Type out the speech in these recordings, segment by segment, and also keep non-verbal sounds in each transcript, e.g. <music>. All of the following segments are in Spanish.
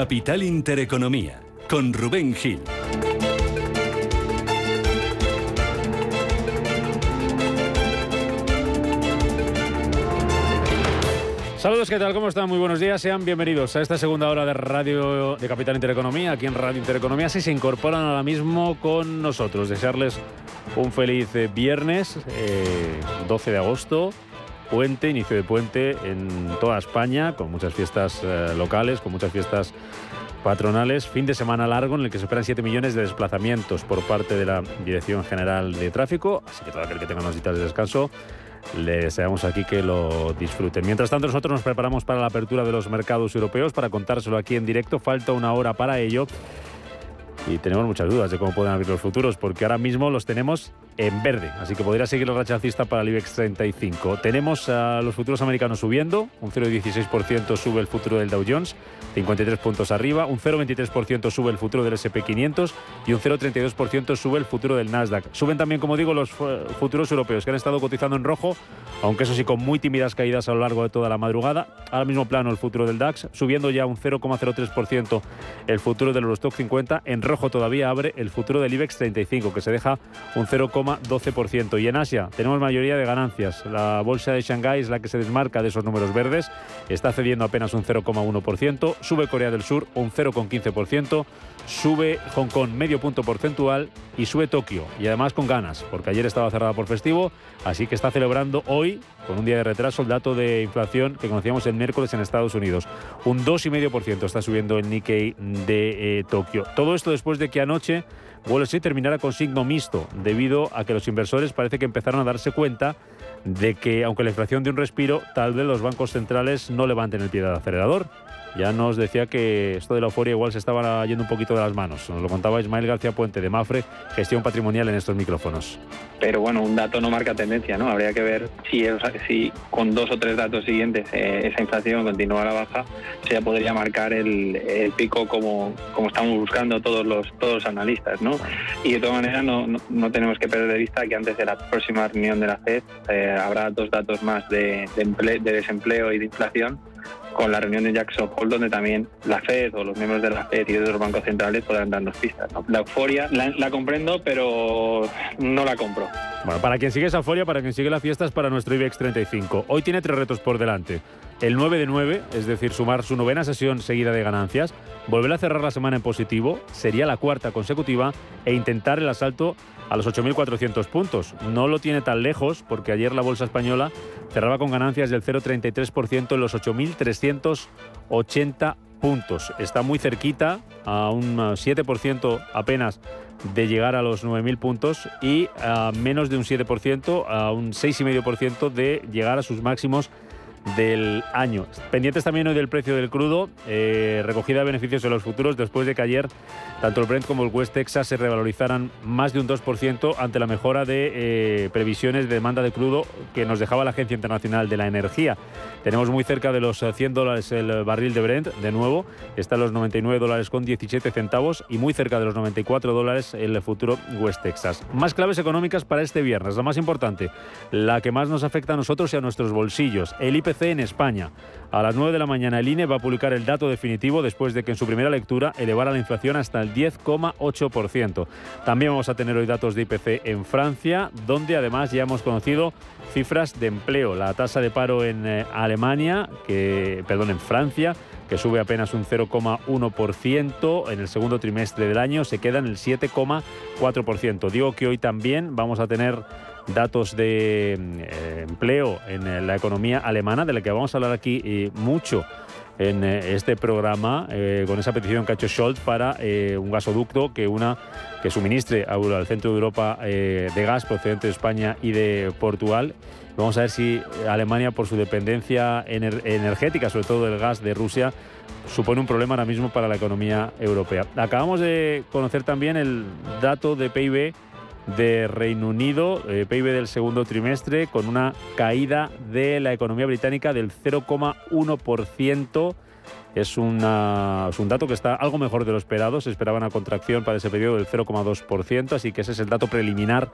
Capital Intereconomía, con Rubén Gil. Saludos, ¿qué tal? ¿Cómo están? Muy buenos días. Sean bienvenidos a esta segunda hora de Radio de Capital Intereconomía. Aquí en Radio Intereconomía si se incorporan ahora mismo con nosotros. Desearles un feliz eh, viernes, 12 eh, de agosto, puente, inicio de puente en toda España, con muchas fiestas eh, locales, con muchas fiestas patronales. Fin de semana largo en el que se esperan 7 millones de desplazamientos por parte de la Dirección General de Tráfico. Así que todo aquel que tenga unas citas de descanso le deseamos aquí que lo disfruten. Mientras tanto, nosotros nos preparamos para la apertura de los mercados europeos para contárselo aquí en directo. Falta una hora para ello. Y tenemos muchas dudas de cómo pueden abrir los futuros, porque ahora mismo los tenemos en verde, así que podría seguir el rachacista para el IBEX 35. Tenemos a los futuros americanos subiendo, un 0,16% sube el futuro del Dow Jones, 53 puntos arriba, un 0,23% sube el futuro del SP500 y un 0,32% sube el futuro del Nasdaq. Suben también, como digo, los futuros europeos que han estado cotizando en rojo, aunque eso sí con muy tímidas caídas a lo largo de toda la madrugada. Ahora mismo plano el futuro del DAX, subiendo ya un 0,03% el futuro del Eurostock 50, en rojo todavía abre el futuro del IBEX 35 que se deja un 0,12%. Y en Asia tenemos mayoría de ganancias. La bolsa de Shanghái es la que se desmarca de esos números verdes, está cediendo apenas un 0,1% sube Corea del Sur un 0,15%, sube Hong Kong medio punto porcentual y sube Tokio, y además con ganas, porque ayer estaba cerrada por festivo, así que está celebrando hoy, con un día de retraso, el dato de inflación que conocíamos el miércoles en Estados Unidos. Un 2,5% está subiendo el Nikkei de eh, Tokio. Todo esto después de que anoche Wall Street terminara con signo mixto, debido a que los inversores parece que empezaron a darse cuenta de que, aunque la inflación de un respiro, tal vez los bancos centrales no levanten el pie del acelerador. Ya nos decía que esto de la euforia igual se estaba yendo un poquito de las manos. Nos lo contaba Ismael García Puente de Mafre, gestión patrimonial en estos micrófonos. Pero bueno, un dato no marca tendencia, ¿no? Habría que ver si, si con dos o tres datos siguientes eh, esa inflación continúa a la baja, se ya podría marcar el, pico como, como estamos buscando todos los, todos los analistas, ¿no? Y de todas maneras no, no, tenemos que perder de vista que antes de la próxima reunión de la FED eh, habrá dos datos más de desempleo y de inflación con la reunión de Jackson Hole, donde también la Fed o los miembros de la Fed y de los bancos centrales podrán darnos pistas. La euforia la, comprendo, pero no la compro. Bueno, para quien sigue esa euforia, para quien sigue las fiestas, para nuestro IBEX 35. Hoy tiene tres retos por delante. El 9 de 9, es decir, sumar su novena sesión seguida de ganancias, volver a cerrar la semana en positivo, sería la cuarta consecutiva, e intentar el asalto a los 8.400 puntos. No lo tiene tan lejos porque ayer la bolsa española cerraba con ganancias del 0,33% en los 8.380 puntos. Está muy cerquita, a un 7% apenas de llegar a los 9.000 puntos y a menos de un 7%, a un 6,5% de llegar a sus máximos del año. Pendientes también hoy del precio del crudo, eh, recogida de beneficios en los futuros después de que ayer tanto el Brent como el West Texas se revalorizaran más de un 2% ante la mejora de eh, previsiones de demanda de crudo que nos dejaba la Agencia Internacional de la Energía. Tenemos muy cerca de los 100 dólares el barril de Brent, de nuevo, está en los 99 dólares con 17 centavos y muy cerca de los 94 dólares el futuro West Texas. Más claves económicas para este viernes, la más importante, la que más nos afecta a nosotros y a nuestros bolsillos, el IPC en España. A las 9 de la mañana el INE va a publicar el dato definitivo después de que en su primera lectura elevara la inflación hasta el 10,8%. También vamos a tener hoy datos de IPC en Francia, donde además ya hemos conocido cifras de empleo. La tasa de paro en eh, Alemania, que, perdón, en Francia, que sube apenas un 0,1% en el segundo trimestre del año, se queda en el 7,4%. Digo que hoy también vamos a tener datos de eh, empleo en eh, la economía alemana, de la que vamos a hablar aquí eh, mucho en este programa, con esa petición que ha hecho Scholz para un gasoducto que, una, que suministre al centro de Europa de gas procedente de España y de Portugal. Vamos a ver si Alemania, por su dependencia energética, sobre todo del gas de Rusia, supone un problema ahora mismo para la economía europea. Acabamos de conocer también el dato de PIB de Reino Unido, eh, PIB del segundo trimestre, con una caída de la economía británica del 0,1%. Es, una, un dato que está algo mejor de lo esperado. Se esperaba una contracción para ese periodo del 0,2%, así que ese es el dato preliminar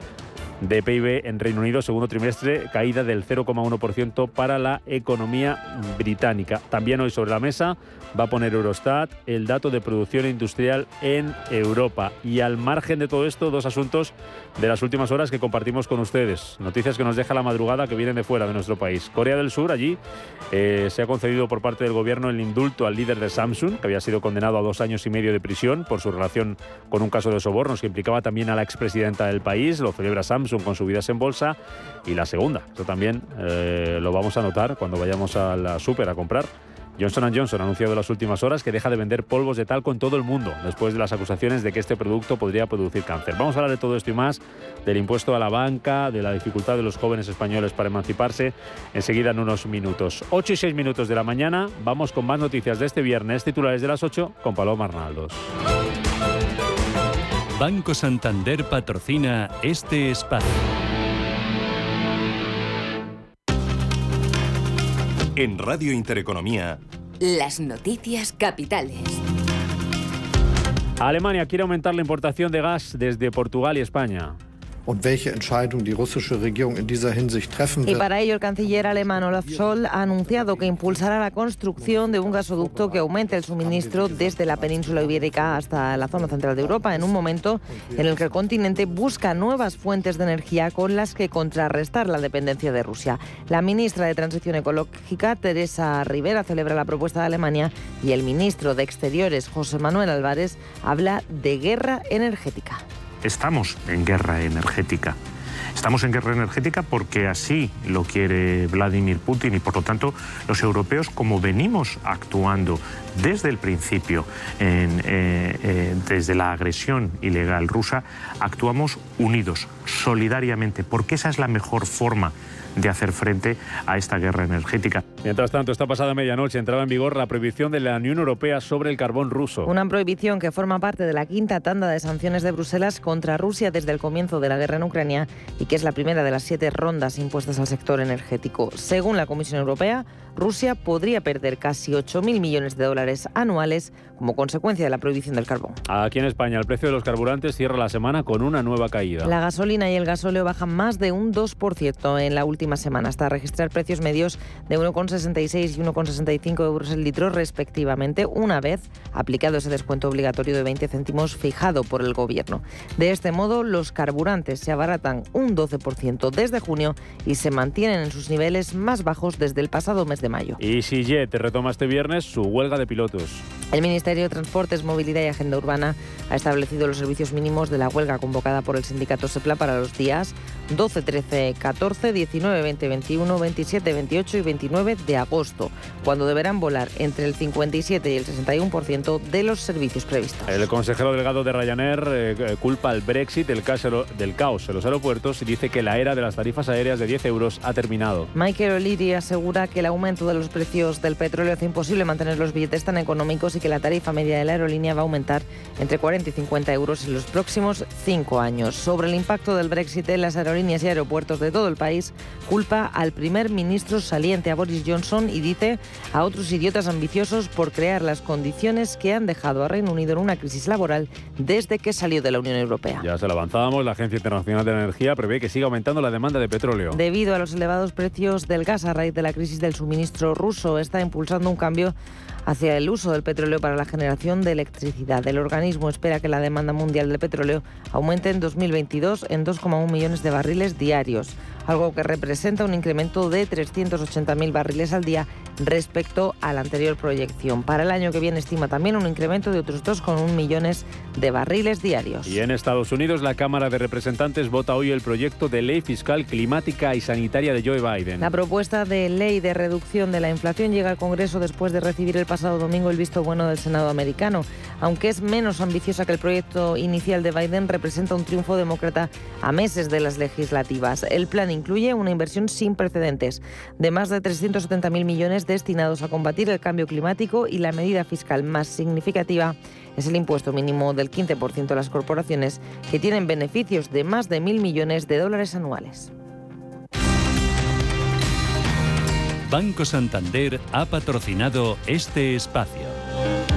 de PIB en Reino Unido, segundo trimestre, caída del 0,1% para la economía británica. También hoy sobre la mesa va a poner Eurostat el dato de producción industrial en Europa. Y al margen de todo esto, dos asuntos de las últimas horas que compartimos con ustedes. Noticias que nos deja la madrugada que vienen de fuera de nuestro país. Corea del Sur, allí eh, se ha concedido por parte del gobierno el indulto al líder de Samsung, que había sido condenado a dos años y medio de prisión por su relación con un caso de sobornos que implicaba también a la expresidenta del país. Lo celebra Samsung con subidas en bolsa. Y la segunda, esto también eh, lo vamos a notar cuando vayamos a la super a comprar Johnson Johnson ha anunciado en las últimas horas que deja de vender polvos de talco en todo el mundo, después de las acusaciones de que este producto podría producir cáncer. Vamos a hablar de todo esto y más, del impuesto a la banca, de la dificultad de los jóvenes españoles para emanciparse, enseguida en unos minutos. 8 y 6 minutos de la mañana, vamos con más noticias de este viernes, titulares de las 8, con Paloma Arnaldos. Banco Santander patrocina este espacio. En Radio Intereconomía. Las noticias capitales. Alemania quiere aumentar la importación de gas desde Portugal y España. Y para ello el canciller alemán Olaf Scholz ha anunciado que impulsará la construcción de un gasoducto que aumente el suministro desde la península ibérica hasta la zona central de Europa en un momento en el que el continente busca nuevas fuentes de energía con las que contrarrestar la dependencia de Rusia. La ministra de Transición Ecológica, Teresa Rivera, celebra la propuesta de Alemania y el ministro de Exteriores, José Manuel Álvarez, habla de guerra energética estamos en guerra energética. Estamos en guerra energética porque así lo quiere Vladimir Putin y por lo tanto los europeos, como venimos actuando desde el principio, eh, eh, desde la agresión ilegal rusa, actuamos unidos, solidariamente, porque esa es la mejor forma de hacer frente a esta guerra energética. Mientras tanto, esta pasada medianoche entraba en vigor la prohibición de la Unión Europea sobre el carbón ruso. Una prohibición que forma parte de la quinta tanda de sanciones de Bruselas contra Rusia desde el comienzo de la guerra en Ucrania y que es la primera de las siete rondas impuestas al sector energético. Según la Comisión Europea, Rusia podría perder casi 8.000 millones de dólares anuales como consecuencia de la prohibición del carbón. Aquí en España, el precio de los carburantes cierra la semana con una nueva caída. La gasolina y el gasóleo bajan más de un 2% en la última semana, hasta registrar precios medios de 1,66 y 1,65 euros el litro respectivamente, una vez aplicado ese descuento obligatorio de 20 céntimos fijado por el Gobierno. De este modo, los carburantes se abaratan un 12% desde junio y se mantienen en sus niveles más bajos desde el pasado mes de mayo. Y si Jet retoma este viernes su huelga de pilotos. El Ministerio de Transportes, Movilidad y Agenda Urbana ha establecido los servicios mínimos de la huelga convocada por el sindicato SEPLA para los días 12, 13, 14, 19, 20, 21, 27, 28 y 29 de agosto, cuando deberán volar entre el 57 y el 61% de los servicios previstos. El consejero delegado de Ryanair eh, culpa al Brexit del caos, del caos en los aeropuertos y dice que la era de las tarifas aéreas de 10 euros ha terminado. Michael O'Leary asegura que el aumento de los precios del petróleo hace imposible mantener los billetes tan económicos y que la tarifa media de la aerolínea va a aumentar entre 40 y 50 euros en los próximos cinco años. Sobre el impacto del Brexit en las aerolíneas y aeropuertos de todo el país, culpa al primer ministro saliente, a Boris Johnson, y dice a otros idiotas ambiciosos por crear las condiciones que han dejado a Reino Unido en una crisis laboral desde que salió de la Unión Europea. Ya se lo avanzábamos, la Agencia Internacional de la Energía prevé que siga aumentando la demanda de petróleo. Debido a los elevados precios del gas a raíz de la crisis del suministro ruso, está impulsando un cambio hacia el uso del petróleo para la generación de electricidad. El organismo espera que la demanda mundial de petróleo aumente en 2022 en 2,1 millones de barriles diarios algo que representa un incremento de 380.000 barriles al día respecto a la anterior proyección. Para el año que viene estima también un incremento de otros 2,1 millones de barriles diarios. Y en Estados Unidos la Cámara de Representantes vota hoy el proyecto de ley fiscal climática y sanitaria de Joe Biden. La propuesta de ley de reducción de la inflación llega al Congreso después de recibir el pasado domingo el visto bueno del Senado americano. Aunque es menos ambiciosa que el proyecto inicial de Biden, representa un triunfo demócrata a meses de las legislativas. El plan incluye una inversión sin precedentes de más de 370.000 millones destinados a combatir el cambio climático y la medida fiscal más significativa es el impuesto mínimo del 15% a las corporaciones que tienen beneficios de más de mil millones de dólares anuales. Banco Santander ha patrocinado este espacio.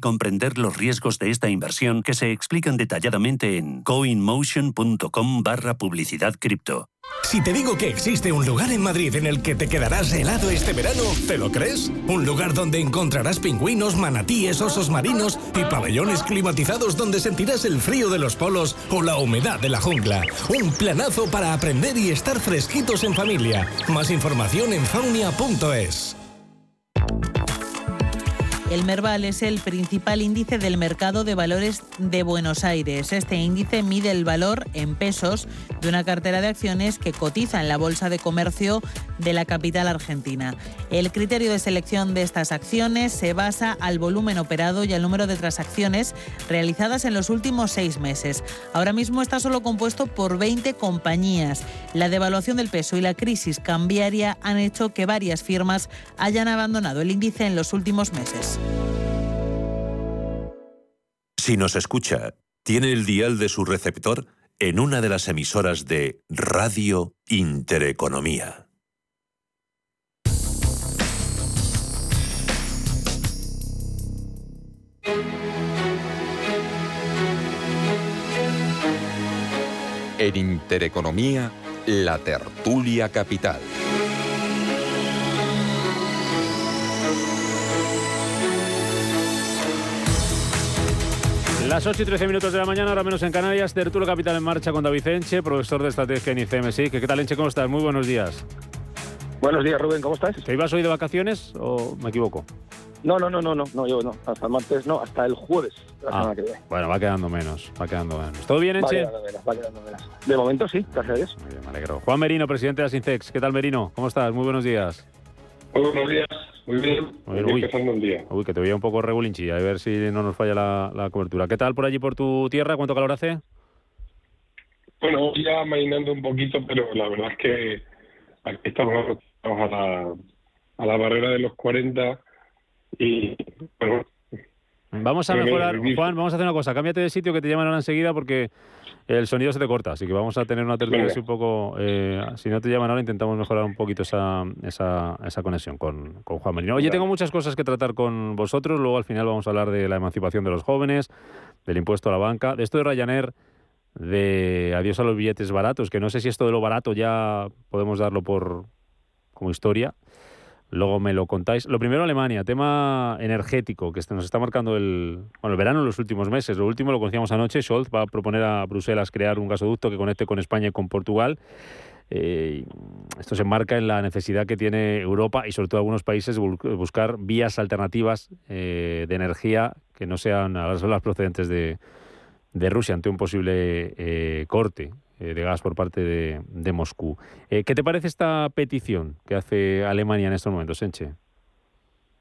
comprender los riesgos de esta inversión que se explican detalladamente en coinmotion.com barra publicidad cripto. Si te digo que existe un lugar en Madrid en el que te quedarás helado este verano, ¿te lo crees? Un lugar donde encontrarás pingüinos, manatíes, osos marinos y pabellones climatizados donde sentirás el frío de los polos o la humedad de la jungla. Un planazo para aprender y estar fresquitos en familia. Más información en faunia.es. El Merval es el principal índice del mercado de valores de Buenos Aires. Este índice mide el valor en pesos de una cartera de acciones que cotiza en la Bolsa de Comercio de la capital argentina. El criterio de selección de estas acciones se basa al volumen operado y al número de transacciones realizadas en los últimos seis meses. Ahora mismo está solo compuesto por 20 compañías. La devaluación del peso y la crisis cambiaria han hecho que varias firmas hayan abandonado el índice en los últimos meses. Si nos escucha, tiene el dial de su receptor en una de las emisoras de Radio Intereconomía. En Intereconomía, la tertulia capital. Las 8 y 13 minutos de la mañana, ahora menos en Canarias, Tertulo Capital en marcha con David Enche, profesor de estrategia en ICMSI. ¿Qué tal, Enche? ¿Cómo estás? Muy buenos días. Buenos días, Rubén, ¿cómo estás? ¿Te ibas hoy de vacaciones o me equivoco? No, no, no, no, no, no, yo no, hasta el martes no, hasta el jueves la Ah, semana que viene. Bueno, va quedando menos, va quedando menos. ¿Todo bien, Va Enche? quedando menos, va quedando menos. De momento sí, gracias a Dios. Muy bien, me alegro. Juan Merino, presidente de Asincex. ¿Qué tal, Merino? ¿Cómo estás? Muy buenos días. Buenos días, muy bien. Muy bien, uy. empezando el día. Uy, que te veía un poco regulinchi, a ver si no nos falla la, la cobertura. ¿Qué tal por allí, por tu tierra? ¿Cuánto calor hace? Bueno, ya mainando un poquito, pero la verdad es que aquí estamos a la, a la barrera de los 40 y bueno, Vamos a que mejorar, Juan, vamos a hacer una cosa. Cámbiate de sitio que te llaman ahora enseguida porque el sonido se te corta. Así que vamos a tener una tertulia así un poco... eh, si no te llaman ahora, intentamos mejorar un poquito esa, esa, esa conexión con, con Juan Merino. Oye, tengo muchas cosas que tratar con vosotros. Luego al final vamos a hablar de la emancipación de los jóvenes, del impuesto a la banca, de esto de Ryanair, de adiós a los billetes baratos, que no sé si esto de lo barato ya podemos darlo por como historia. Luego me lo contáis. Lo primero, Alemania, tema energético, que este- nos está marcando el, bueno, el verano en los últimos meses. Lo último lo conocíamos anoche. Scholz va a proponer a Bruselas crear un gasoducto que conecte con España y con Portugal. Eh, esto se enmarca en la necesidad que tiene Europa y sobre todo algunos países de buscar vías alternativas eh, de energía que no sean las procedentes de, de Rusia ante un posible eh, corte de gas por parte de, de Moscú. Eh, ¿Qué te parece esta petición que hace Alemania en estos momentos, Enche?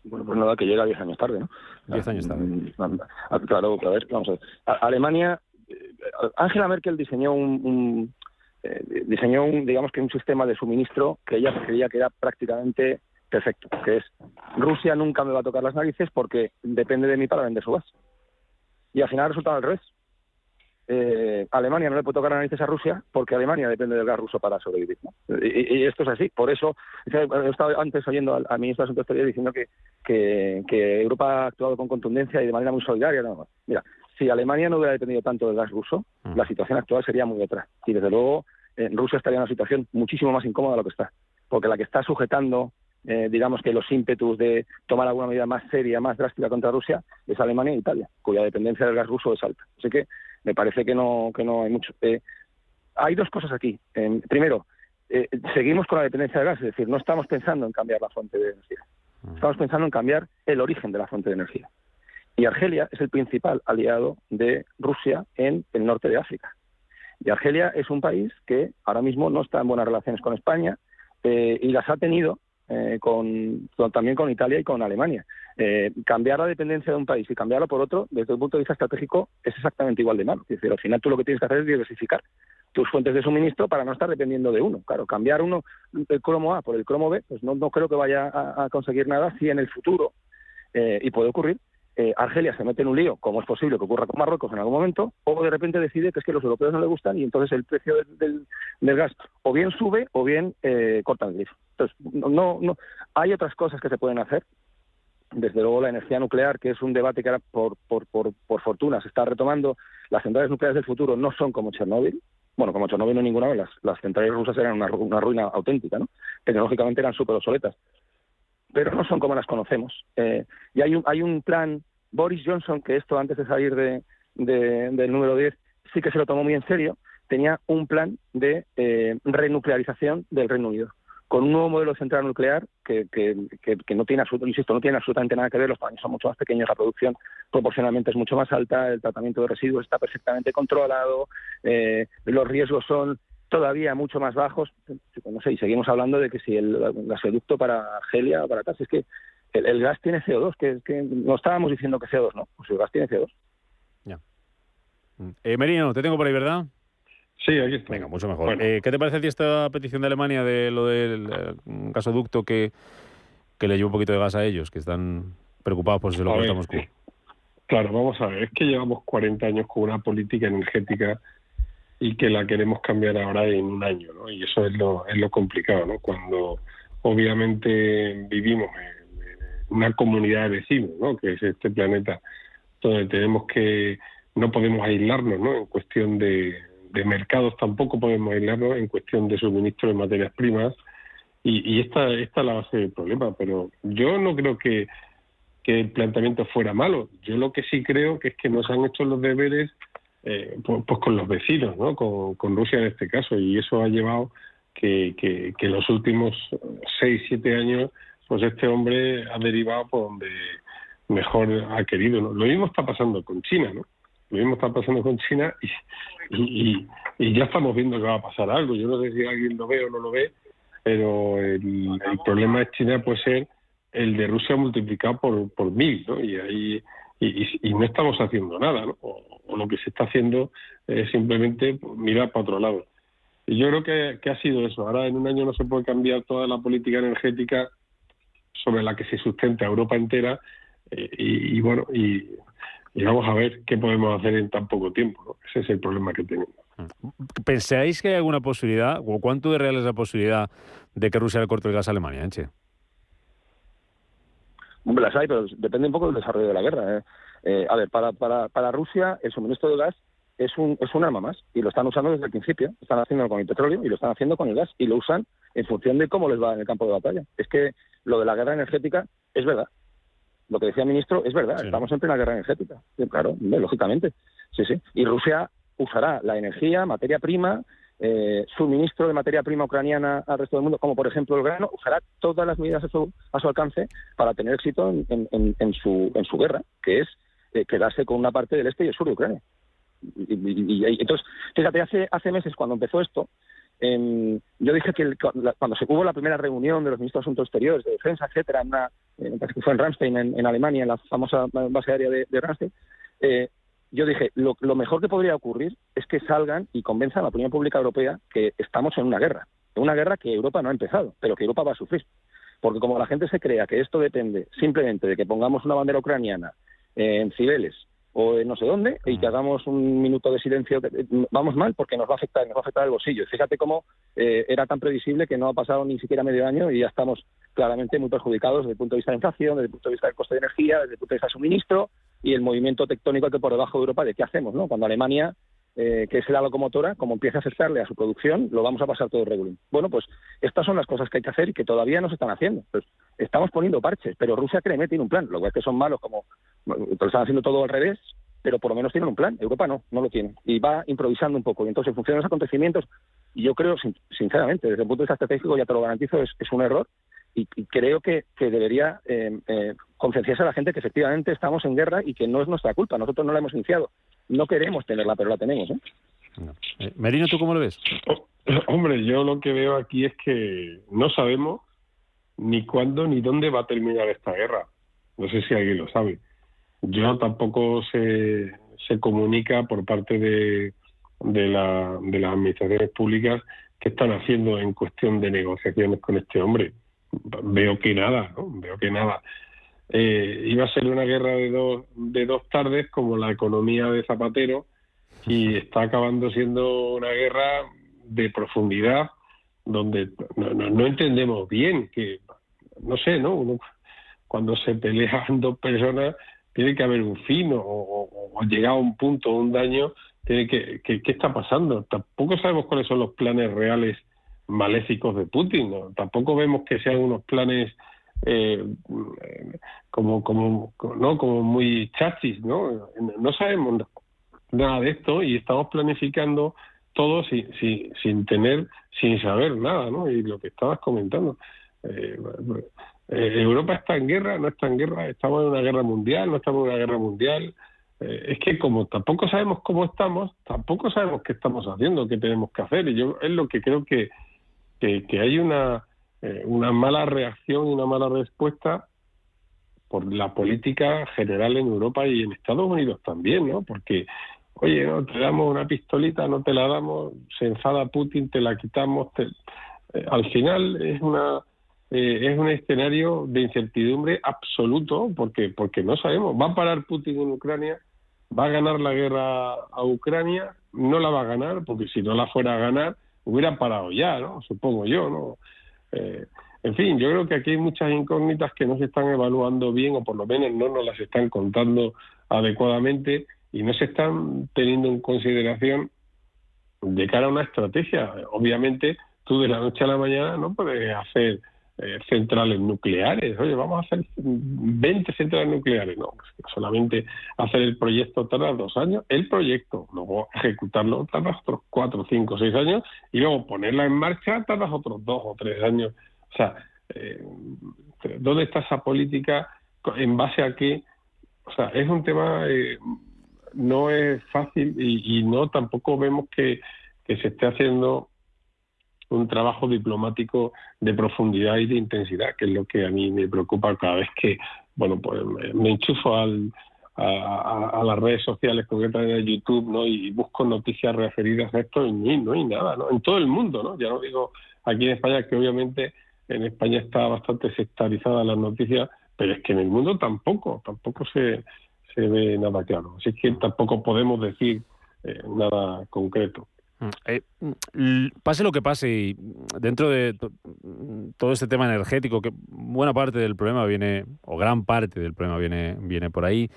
Bueno, pues nada, que llega 10 años tarde, ¿no? 10 años tarde. Mm, ah, Claro, a ver, vamos a ver. Alemania, eh, Angela Merkel diseñó un, un, eh, diseñó un, digamos que un sistema de suministro que ella creía que era prácticamente perfecto, que es Rusia nunca me va a tocar las narices porque depende de mí para vender su gas. Y al final resulta al revés. Eh, Alemania no le puede tocar narices a Rusia porque Alemania depende del gas ruso para sobrevivir. Y, esto es así. Por eso, he estado antes oyendo al, ministro de Asuntos Exteriores diciendo que, que, Europa ha actuado con contundencia y de manera muy solidaria. Mira, si Alemania no hubiera dependido tanto del gas ruso, mm. la situación actual sería muy otra. Y desde luego, eh, Rusia estaría en una situación muchísimo más incómoda de lo que está. Porque la que está sujetando eh, digamos que los ímpetus de tomar alguna medida más seria, más drástica contra Rusia, es Alemania e Italia, cuya dependencia del gas ruso es alta. Así que me parece que no, que no hay mucho. Eh, hay dos cosas aquí. primero, eh, seguimos con la dependencia del gas, es decir, no estamos pensando en cambiar la fuente de energía. Estamos pensando en cambiar el origen de la fuente de energía. Y Argelia es el principal aliado de Rusia en el norte de África. Y Argelia es un país que ahora mismo no está en buenas relaciones con España eh, y las ha tenido eh, con, también con Italia y con Alemania. Eh, cambiar la dependencia de un país y cambiarlo por otro, desde un punto de vista estratégico, es exactamente igual de malo. Es decir, al final tú lo que tienes que hacer es diversificar tus fuentes de suministro para no estar dependiendo de uno. Claro, cambiar uno el cromo A por el cromo B, pues no, creo que vaya a, conseguir nada si en el futuro, eh, y puede ocurrir, eh, Argelia se mete en un lío, como es posible que ocurra con Marruecos en algún momento, o de repente decide que es que los europeos no le gustan y entonces el precio del, gas o bien sube o bien eh, corta el grifo. Entonces, no, no, hay otras cosas que se pueden hacer. Desde luego la energía nuclear, que es un debate que ahora por, por, por, fortuna se está retomando, las centrales nucleares del futuro no son como Chernóbil, bueno, como Chernóbil no ninguna vez, las, centrales rusas eran una, ruina auténtica, ¿no? Tecnológicamente eran súper obsoletas, pero no son como las conocemos. Eh, y hay un, hay un plan Boris Johnson, que esto antes de salir de, del número 10 sí que se lo tomó muy en serio, tenía un plan de eh, renuclearización del Reino Unido con un nuevo modelo central nuclear que, que, que, no tiene insisto, no tiene absolutamente nada que ver, los países son mucho más pequeños, la producción proporcionalmente es mucho más alta, el tratamiento de residuos está perfectamente controlado, eh, los riesgos son todavía mucho más bajos, no sé, y seguimos hablando de que si el gasoducto para Argelia o para acá, es que el, gas tiene CO2, que, que no estábamos diciendo que CO2, no, pues el gas tiene CO2. Ya. Eh, Merino, te tengo por ahí, ¿verdad? Sí, aquí está. Venga, mucho mejor. Eh, ¿Qué te parece a ti esta petición de Alemania de lo del eh, gasoducto que, que le lleva un poquito de gas a ellos, que están preocupados por si lo cortamos Moscú? Claro, vamos a ver, es que llevamos 40 años con una política energética y que la queremos cambiar ahora en un año, ¿no? Y eso es lo, es lo complicado, ¿no? Cuando obviamente vivimos en una comunidad de vecinos, ¿no? que es este planeta donde tenemos que, no podemos aislarnos ¿no? en cuestión de, mercados, tampoco podemos aislarnos en cuestión de suministro de materias primas, y, y esta, esta es la base del problema, pero yo no creo que, que el planteamiento fuera malo, yo lo que sí creo que es que nos han hecho los deberes eh, pues, pues, con los vecinos, ¿no? Con, con, Rusia en este caso, y eso ha llevado que, que, que los últimos seis, siete años pues este hombre ha derivado por donde mejor ha querido. Lo mismo está pasando con China, ¿no? Lo mismo está pasando con China y, ya estamos viendo que va a pasar algo. Yo no sé si alguien lo ve o no lo ve, pero el, problema de China puede ser el de Rusia multiplicado por, por mil, ¿no? Y ahí y, no estamos haciendo nada, ¿no? O, lo que se está haciendo es simplemente mirar para otro lado. Y yo creo que, ha sido eso. Ahora en un año no se puede cambiar toda la política energética sobre la que se sustenta Europa entera eh, y, bueno, y, vamos a ver qué podemos hacer en tan poco tiempo. Ese es el problema que tenemos. ¿Pensáis que hay alguna posibilidad, o cuánto de real es la posibilidad de que Rusia le corte el gas a Alemania, Enche? Hombre, las hay, pero depende un poco del desarrollo de la guerra. ¿eh? Eh, a ver, para, para, para Rusia el suministro de gas es un, es un arma más y lo están usando desde el principio. Están haciendo con el petróleo y lo están haciendo con el gas y lo usan en función de cómo les va en el campo de batalla. Es que lo de la guerra energética es verdad. Lo que decía el ministro es verdad. Estamos en plena guerra energética. claro, lógicamente. Sí, sí. Y Rusia usará la energía, materia prima, eh, suministro de materia prima ucraniana al resto del mundo, como por ejemplo el grano, usará todas las medidas a su, a su alcance para tener éxito en, en, su, en su guerra, que es eh, quedarse con una parte del este y el sur de Ucrania. Y, entonces, fíjate, hace, hace meses cuando empezó esto, yo dije que cuando se hubo la primera reunión de los ministros de Asuntos Exteriores, de Defensa, etcétera, en una, eh, que fue en Ramstein, en, Alemania, en la famosa base aérea de, de Ramstein, eh, yo dije, lo, mejor que podría ocurrir es que salgan y convenzan a la opinión pública europea que estamos en una guerra, una guerra que Europa no ha empezado, pero que Europa va a sufrir. Porque como la gente se crea que esto depende simplemente de que pongamos una bandera ucraniana en Cibeles o no sé dónde y que hagamos un minuto de silencio, vamos mal porque nos va a afectar, nos va a afectar el bolsillo. Fíjate cómo eh, era tan previsible que no ha pasado ni siquiera medio año y ya estamos claramente muy perjudicados desde el punto de vista de inflación, desde el punto de vista del coste de energía, desde el punto de vista de suministro y el movimiento tectónico que por debajo de Europa de qué hacemos, ¿no? Cuando Alemania eh, que es la locomotora, como empieza a afectarle a su producción, lo vamos a pasar todo regulín. Bueno, pues estas son las cosas que hay que hacer y que todavía no se están haciendo. Pues estamos poniendo parches, pero Rusia, créeme, tiene un plan. Lo que es que son malos como... Están haciendo todo al revés, pero por lo menos tienen un plan. Europa no, no lo tiene. Y va improvisando un poco. Y entonces, en función de los acontecimientos, yo creo, sinceramente, desde el punto de vista estratégico, ya te lo garantizo, es, un error. Y, creo que, debería eh, eh, concienciarse a la gente que efectivamente estamos en guerra y que no es nuestra culpa. Nosotros no la hemos iniciado no queremos tenerla, pero la tenemos. ¿eh? ¿eh? Merino, ¿tú cómo lo ves? hombre, yo lo que veo aquí es que no sabemos ni cuándo ni dónde va a terminar esta guerra. No sé si alguien lo sabe. Yo tampoco se, se comunica por parte de, de, la, de las administraciones públicas qué están haciendo en cuestión de negociaciones con este hombre. Veo que nada, ¿no? Veo que nada eh, iba a ser una guerra de dos, de dos tardes como la economía de Zapatero y está acabando siendo una guerra de profundidad donde no, entendemos bien que, no sé, ¿no? cuando se pelean dos personas tiene que haber un fin o, o, llegar a un punto, un daño, tiene que, ¿qué está pasando? Tampoco sabemos cuáles son los planes reales maléficos de Putin, ¿no? tampoco vemos que sean unos planes eh, como, como, ¿no? como muy chachis, ¿no? No sabemos nada de esto y estamos planificando todo sin, sin, sin tener, sin saber nada, ¿no? Y lo que estabas comentando. Eh, eh, Europa está en guerra, no está en guerra, estamos en una guerra mundial, no estamos en una guerra mundial. Eh, es que como tampoco sabemos cómo estamos, tampoco sabemos qué estamos haciendo, qué tenemos que hacer. Y yo es lo que creo que, que, que hay una eh, una mala reacción y una mala respuesta por la política general en Europa y en Estados Unidos también, ¿no? Porque, oye, no te damos una pistolita, no te la damos, se enfada Putin, te la quitamos. Eh, al final es una eh, es un escenario de incertidumbre absoluto porque porque no sabemos. ¿Va a parar Putin en Ucrania? ¿Va a ganar la guerra a Ucrania? No la va a ganar porque si no la fuera a ganar hubiera parado ya, ¿no? Supongo yo, ¿no? Eh, en fin, yo creo que aquí hay muchas incógnitas que no se están evaluando bien o por lo menos no nos las están contando adecuadamente y no se están teniendo en consideración de cara a una estrategia. Obviamente, tú de la noche a la mañana no puedes hacer eh, centrales nucleares. Oye, vamos a hacer 20 centrales nucleares. No, pues solamente hacer el proyecto tarda dos años, el proyecto, luego ejecutarlo tarda otros cuatro, cinco, seis años y luego ponerla en marcha tarda otros dos o tres años. O sea, eh, ¿dónde está esa política? ¿En base a qué? O sea, es un tema, eh, no es fácil y, y no tampoco vemos que, que se esté haciendo un trabajo diplomático de profundidad y de intensidad, que es lo que a mí me preocupa cada vez que, bueno, pues me, enchufo al, a, las redes sociales, concretamente a YouTube, ¿no? Y busco noticias referidas a esto y no hay nada, ¿no? En todo el mundo, ¿no? Ya no digo aquí en España, que obviamente en España está bastante sectarizada las noticias, pero es que en el mundo tampoco, tampoco se, se ve nada claro. Así que tampoco podemos decir eh, nada concreto. Mm, eh, mm, pase lo que pase, y dentro de todo este tema energético, que buena parte del problema viene, o gran parte del problema viene, viene por ahí,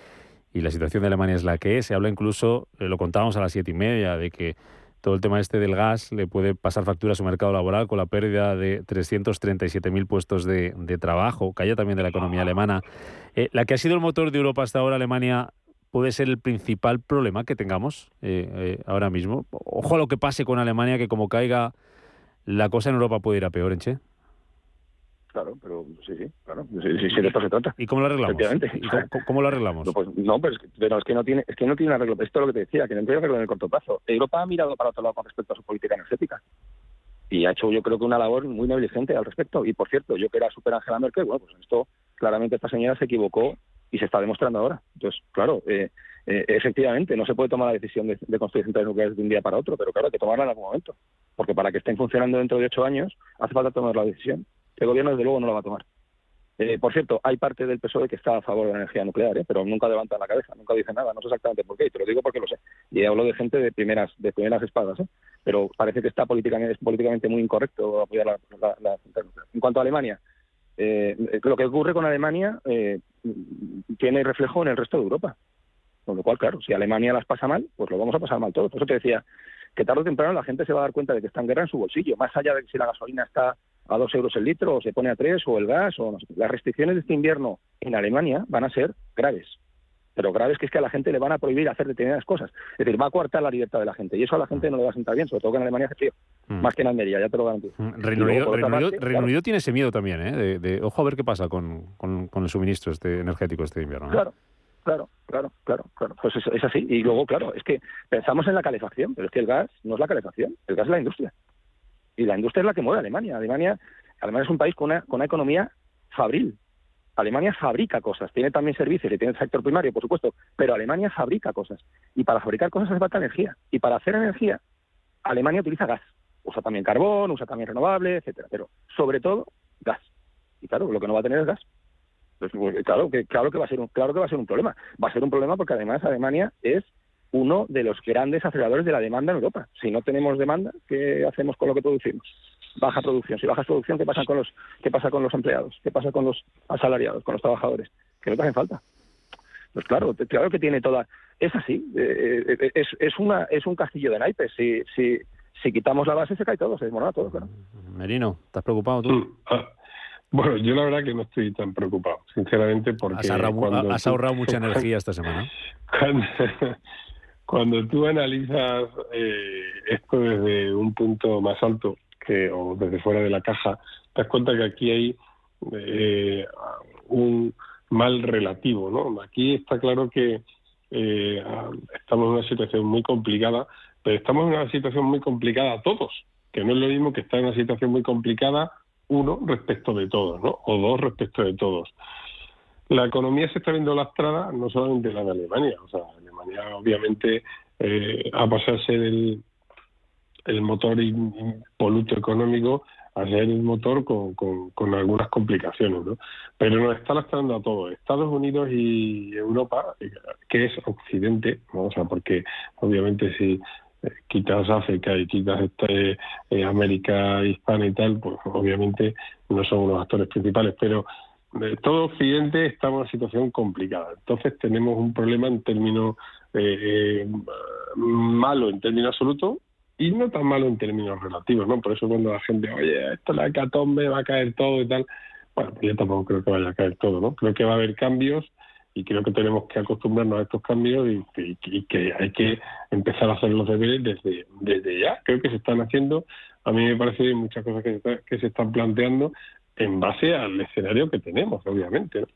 y la situación de Alemania es la que es. Se habla incluso, eh, lo contábamos a las siete y media, de que todo el tema este del gas le puede pasar factura a su mercado laboral con la pérdida de 337.000 puestos de, trabajo, calla también de la economía alemana. Eh, la que ha sido el motor de Europa hasta ahora, Alemania, puede ser el principal problema que tengamos eh, eh, ahora mismo. Ojo a lo que pase con Alemania, que como caiga la cosa en Europa puede ir a peor, Enche. Claro, pero sí, sí, claro. Sí, sí, de esto se trata. ¿Y cómo lo arreglamos? cómo, lo arreglamos? No, pues, no pero, es que, no tiene, es que no tiene arreglo. Esto es lo que te decía, que no tiene arreglo en el corto plazo. Europa ha mirado para otro lado con respecto a su política energética y ha hecho yo creo que una labor muy negligente al respecto. Y por cierto, yo que era super Angela Merkel, bueno, pues esto claramente esta señora se equivocó y se está demostrando ahora. Entonces, claro, eh, eh, efectivamente, no se puede tomar la decisión de, construir centrales nucleares de un día para otro, pero claro, hay que tomarla en algún momento. Porque para que estén funcionando dentro de ocho años, hace falta tomar la decisión. El gobierno, desde luego, no la va a tomar. Eh, por cierto, hay parte del PSOE que está a favor de la energía nuclear, ¿eh? pero nunca levantan la cabeza, nunca dicen nada, no sé exactamente por qué, y te lo digo porque lo sé. Y hablo de gente de primeras de primeras espadas, ¿eh? pero parece que está políticamente, es políticamente muy incorrecto apoyar la, la, la. En cuanto a Alemania, eh, lo que ocurre con Alemania eh, tiene reflejo en el resto de Europa. Con lo cual, claro, si Alemania las pasa mal, pues lo vamos a pasar mal todos. Por eso te decía que tarde o temprano la gente se va a dar cuenta de que está en guerra en su bolsillo, más allá de si la gasolina está a dos euros el litro, o se pone a tres, o el gas, o no sé. Las restricciones de este invierno en Alemania van a ser graves, pero graves que es que a la gente le van a prohibir hacer determinadas cosas. Es decir, va a coartar la libertad de la gente, y eso a la gente no le va a sentar bien, sobre todo que en Alemania hace frío, Mm. más que en Almería, ya te lo garantizo. Otra Reino Unido- parte, Reino claro, Unido tiene ese miedo también, ¿eh? De, de, ojo a ver qué pasa con, con- con el suministro este energético este invierno. ¿eh? Claro, claro, claro, claro, claro. Pues es, es así. Y luego, claro, es que pensamos en la calefacción, pero es que el gas no es la calefacción, el gas es la industria. Y la industria es la que mueve a Alemania. Alemania, Alemania es un país con una, con una economía fabril. Alemania fabrica cosas, tiene también servicios y tiene el sector primario, por supuesto, pero Alemania fabrica cosas. Y para fabricar cosas hace falta energía. Y para hacer energía, Alemania utiliza gas. Usa también carbón, usa también renovable, etcétera. Pero sobre todo, gas. Y claro, lo que no va a tener es gas. Pues, claro que claro que va a ser un claro que va a ser un problema. Va a ser un problema porque además Alemania es uno de los grandes aceleradores de la demanda en Europa. Si no tenemos demanda, ¿qué hacemos con lo que producimos? Baja producción. Si bajas producción, ¿qué pasa con los qué pasa con los empleados? ¿Qué pasa con los asalariados, con los trabajadores? Que no te hacen falta. Pues claro, claro que tiene toda. Es así. eh, eh, es, es una es un castillo de naipes. Si si si quitamos la base se cae todo, se desmorona todo. Claro. Merino, ¿estás preocupado tú? Mm, ah, Bueno, yo la verdad que no estoy tan preocupado, sinceramente, porque Has ahorrado, mu- cuando has tú- ahorrado mucha <laughs> energía esta semana. cuando, cuando tú analizas eh, esto desde un punto más alto que o desde fuera de la caja, te das cuenta que aquí hay eh, un mal relativo, ¿no? Aquí está claro que eh, estamos en una situación muy complicada, pero estamos en una situación muy complicada todos, que no es lo mismo que estar en una situación muy complicada uno respecto de todos, ¿no? O dos respecto de todos. La economía se está viendo lastrada no solamente la de Alemania, o sea, Alemania obviamente eh, a ser el, el motor impoluto económico a ser el motor con, con, algunas complicaciones, ¿no? Pero nos está lastrando a todos, Estados Unidos y Europa, eh, que es Occidente, ¿no? o sea, porque obviamente si eh, quitas África y quitas este, eh, América hispana y tal, pues obviamente no son unos actores principales, pero todo Occidente está en una situación complicada. Entonces tenemos un problema en términos eh, eh, malo en términos absolutos y no tan malo en términos relativos, ¿no? Por eso cuando la gente, oye, esto es la hecatombe, va a caer todo y tal, bueno, pues yo tampoco creo que vaya a caer todo, ¿no? Creo que va a haber cambios y creo que tenemos que acostumbrarnos a estos cambios y, y- y que hay que empezar a hacer los deberes desde, desde ya. Creo que se están haciendo. A mí me parece muchas cosas que se, está- que se están planteando en base al escenario que tenemos, obviamente, ¿no?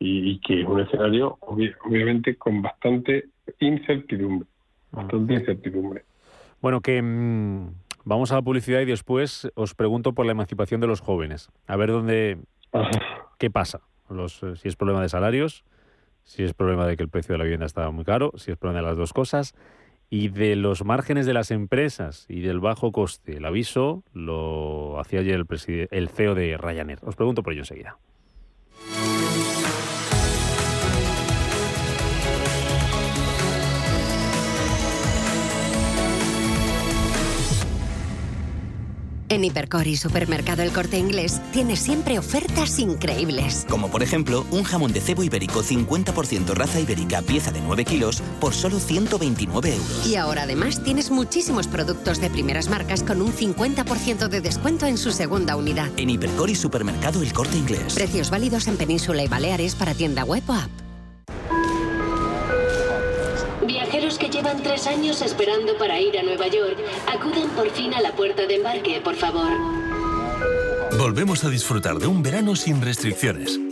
y, y que es un escenario obvi- obviamente con bastante incertidumbre, bastante incertidumbre. Bueno, que mm, vamos a la publicidad y después os pregunto por la emancipación de los jóvenes. A ver dónde, qué pasa. Los, eh, si es problema de salarios, si es problema de que el precio de la vivienda está muy caro, si es problema de las dos cosas y de los márgenes de las empresas y del bajo coste. El aviso lo hacía ayer el, el CEO de Ryanair. Os pregunto por ello enseguida. En Hipercor y Supermercado El Corte Inglés tienes siempre ofertas increíbles. Como por ejemplo, un jamón de cebo ibérico 50% raza ibérica, pieza de 9 kilos, por solo 129 euros. Y ahora además tienes muchísimos productos de primeras marcas con un 50% de descuento en su segunda unidad. En Hipercor y Supermercado El Corte Inglés. Precios válidos en Península y Baleares para tienda web o app. Viajeros que llevan tres años esperando para ir a Nueva York, acudan por fin a la puerta de embarque, por favor. Volvemos a disfrutar de un verano sin restricciones.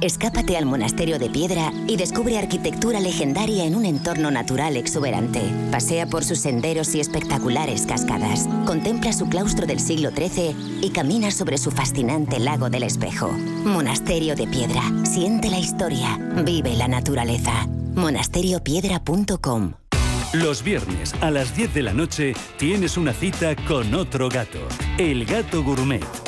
Escápate al Monasterio de Piedra y descubre arquitectura legendaria en un entorno natural exuberante. Pasea por sus senderos y espectaculares cascadas. Contempla su claustro del siglo XIII y camina sobre su fascinante lago del espejo. Monasterio de Piedra. Siente la historia. Vive la naturaleza. monasteriopiedra.com Los viernes a las 10 de la noche tienes una cita con otro gato, el gato gourmet.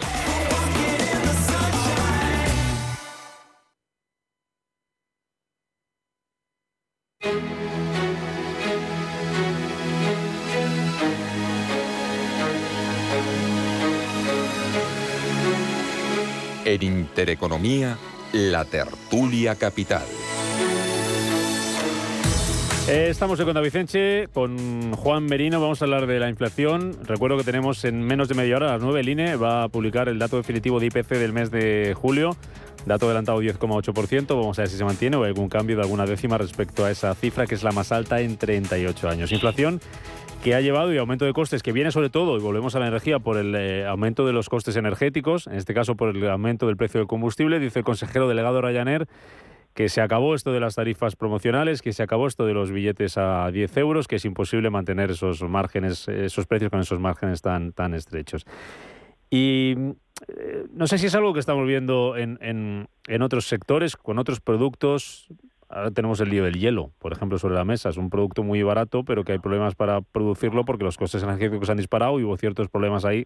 Intereconomía, la tertulia capital. Eh, Estamos en Conda Vicente con Juan Merino. Vamos a hablar de la inflación. Recuerdo que tenemos en menos de media hora, a las 9, el INE va a publicar el dato definitivo de IPC del mes de julio. Dato adelantado 10,8%. Vamos a ver si se mantiene o hay algún cambio de alguna décima respecto a esa cifra, que es la más alta en 38 años. Inflación que ha llevado y aumento de costes que viene sobre todo, y volvemos a la energía, por el eh, aumento de los costes energéticos, en este caso por el aumento del precio del combustible, dice el consejero delegado Ryanair que se acabó esto de las tarifas promocionales, que se acabó esto de los billetes a 10 euros, que es imposible mantener esos márgenes, esos precios con esos márgenes tan, tan estrechos. Y eh, no sé si es algo que estamos viendo en, en, en otros sectores, con otros productos. Ahora tenemos el lío del hielo, por ejemplo, sobre la mesa. Es un producto muy barato, pero que hay problemas para producirlo porque los costes energéticos han disparado y hubo ciertos problemas ahí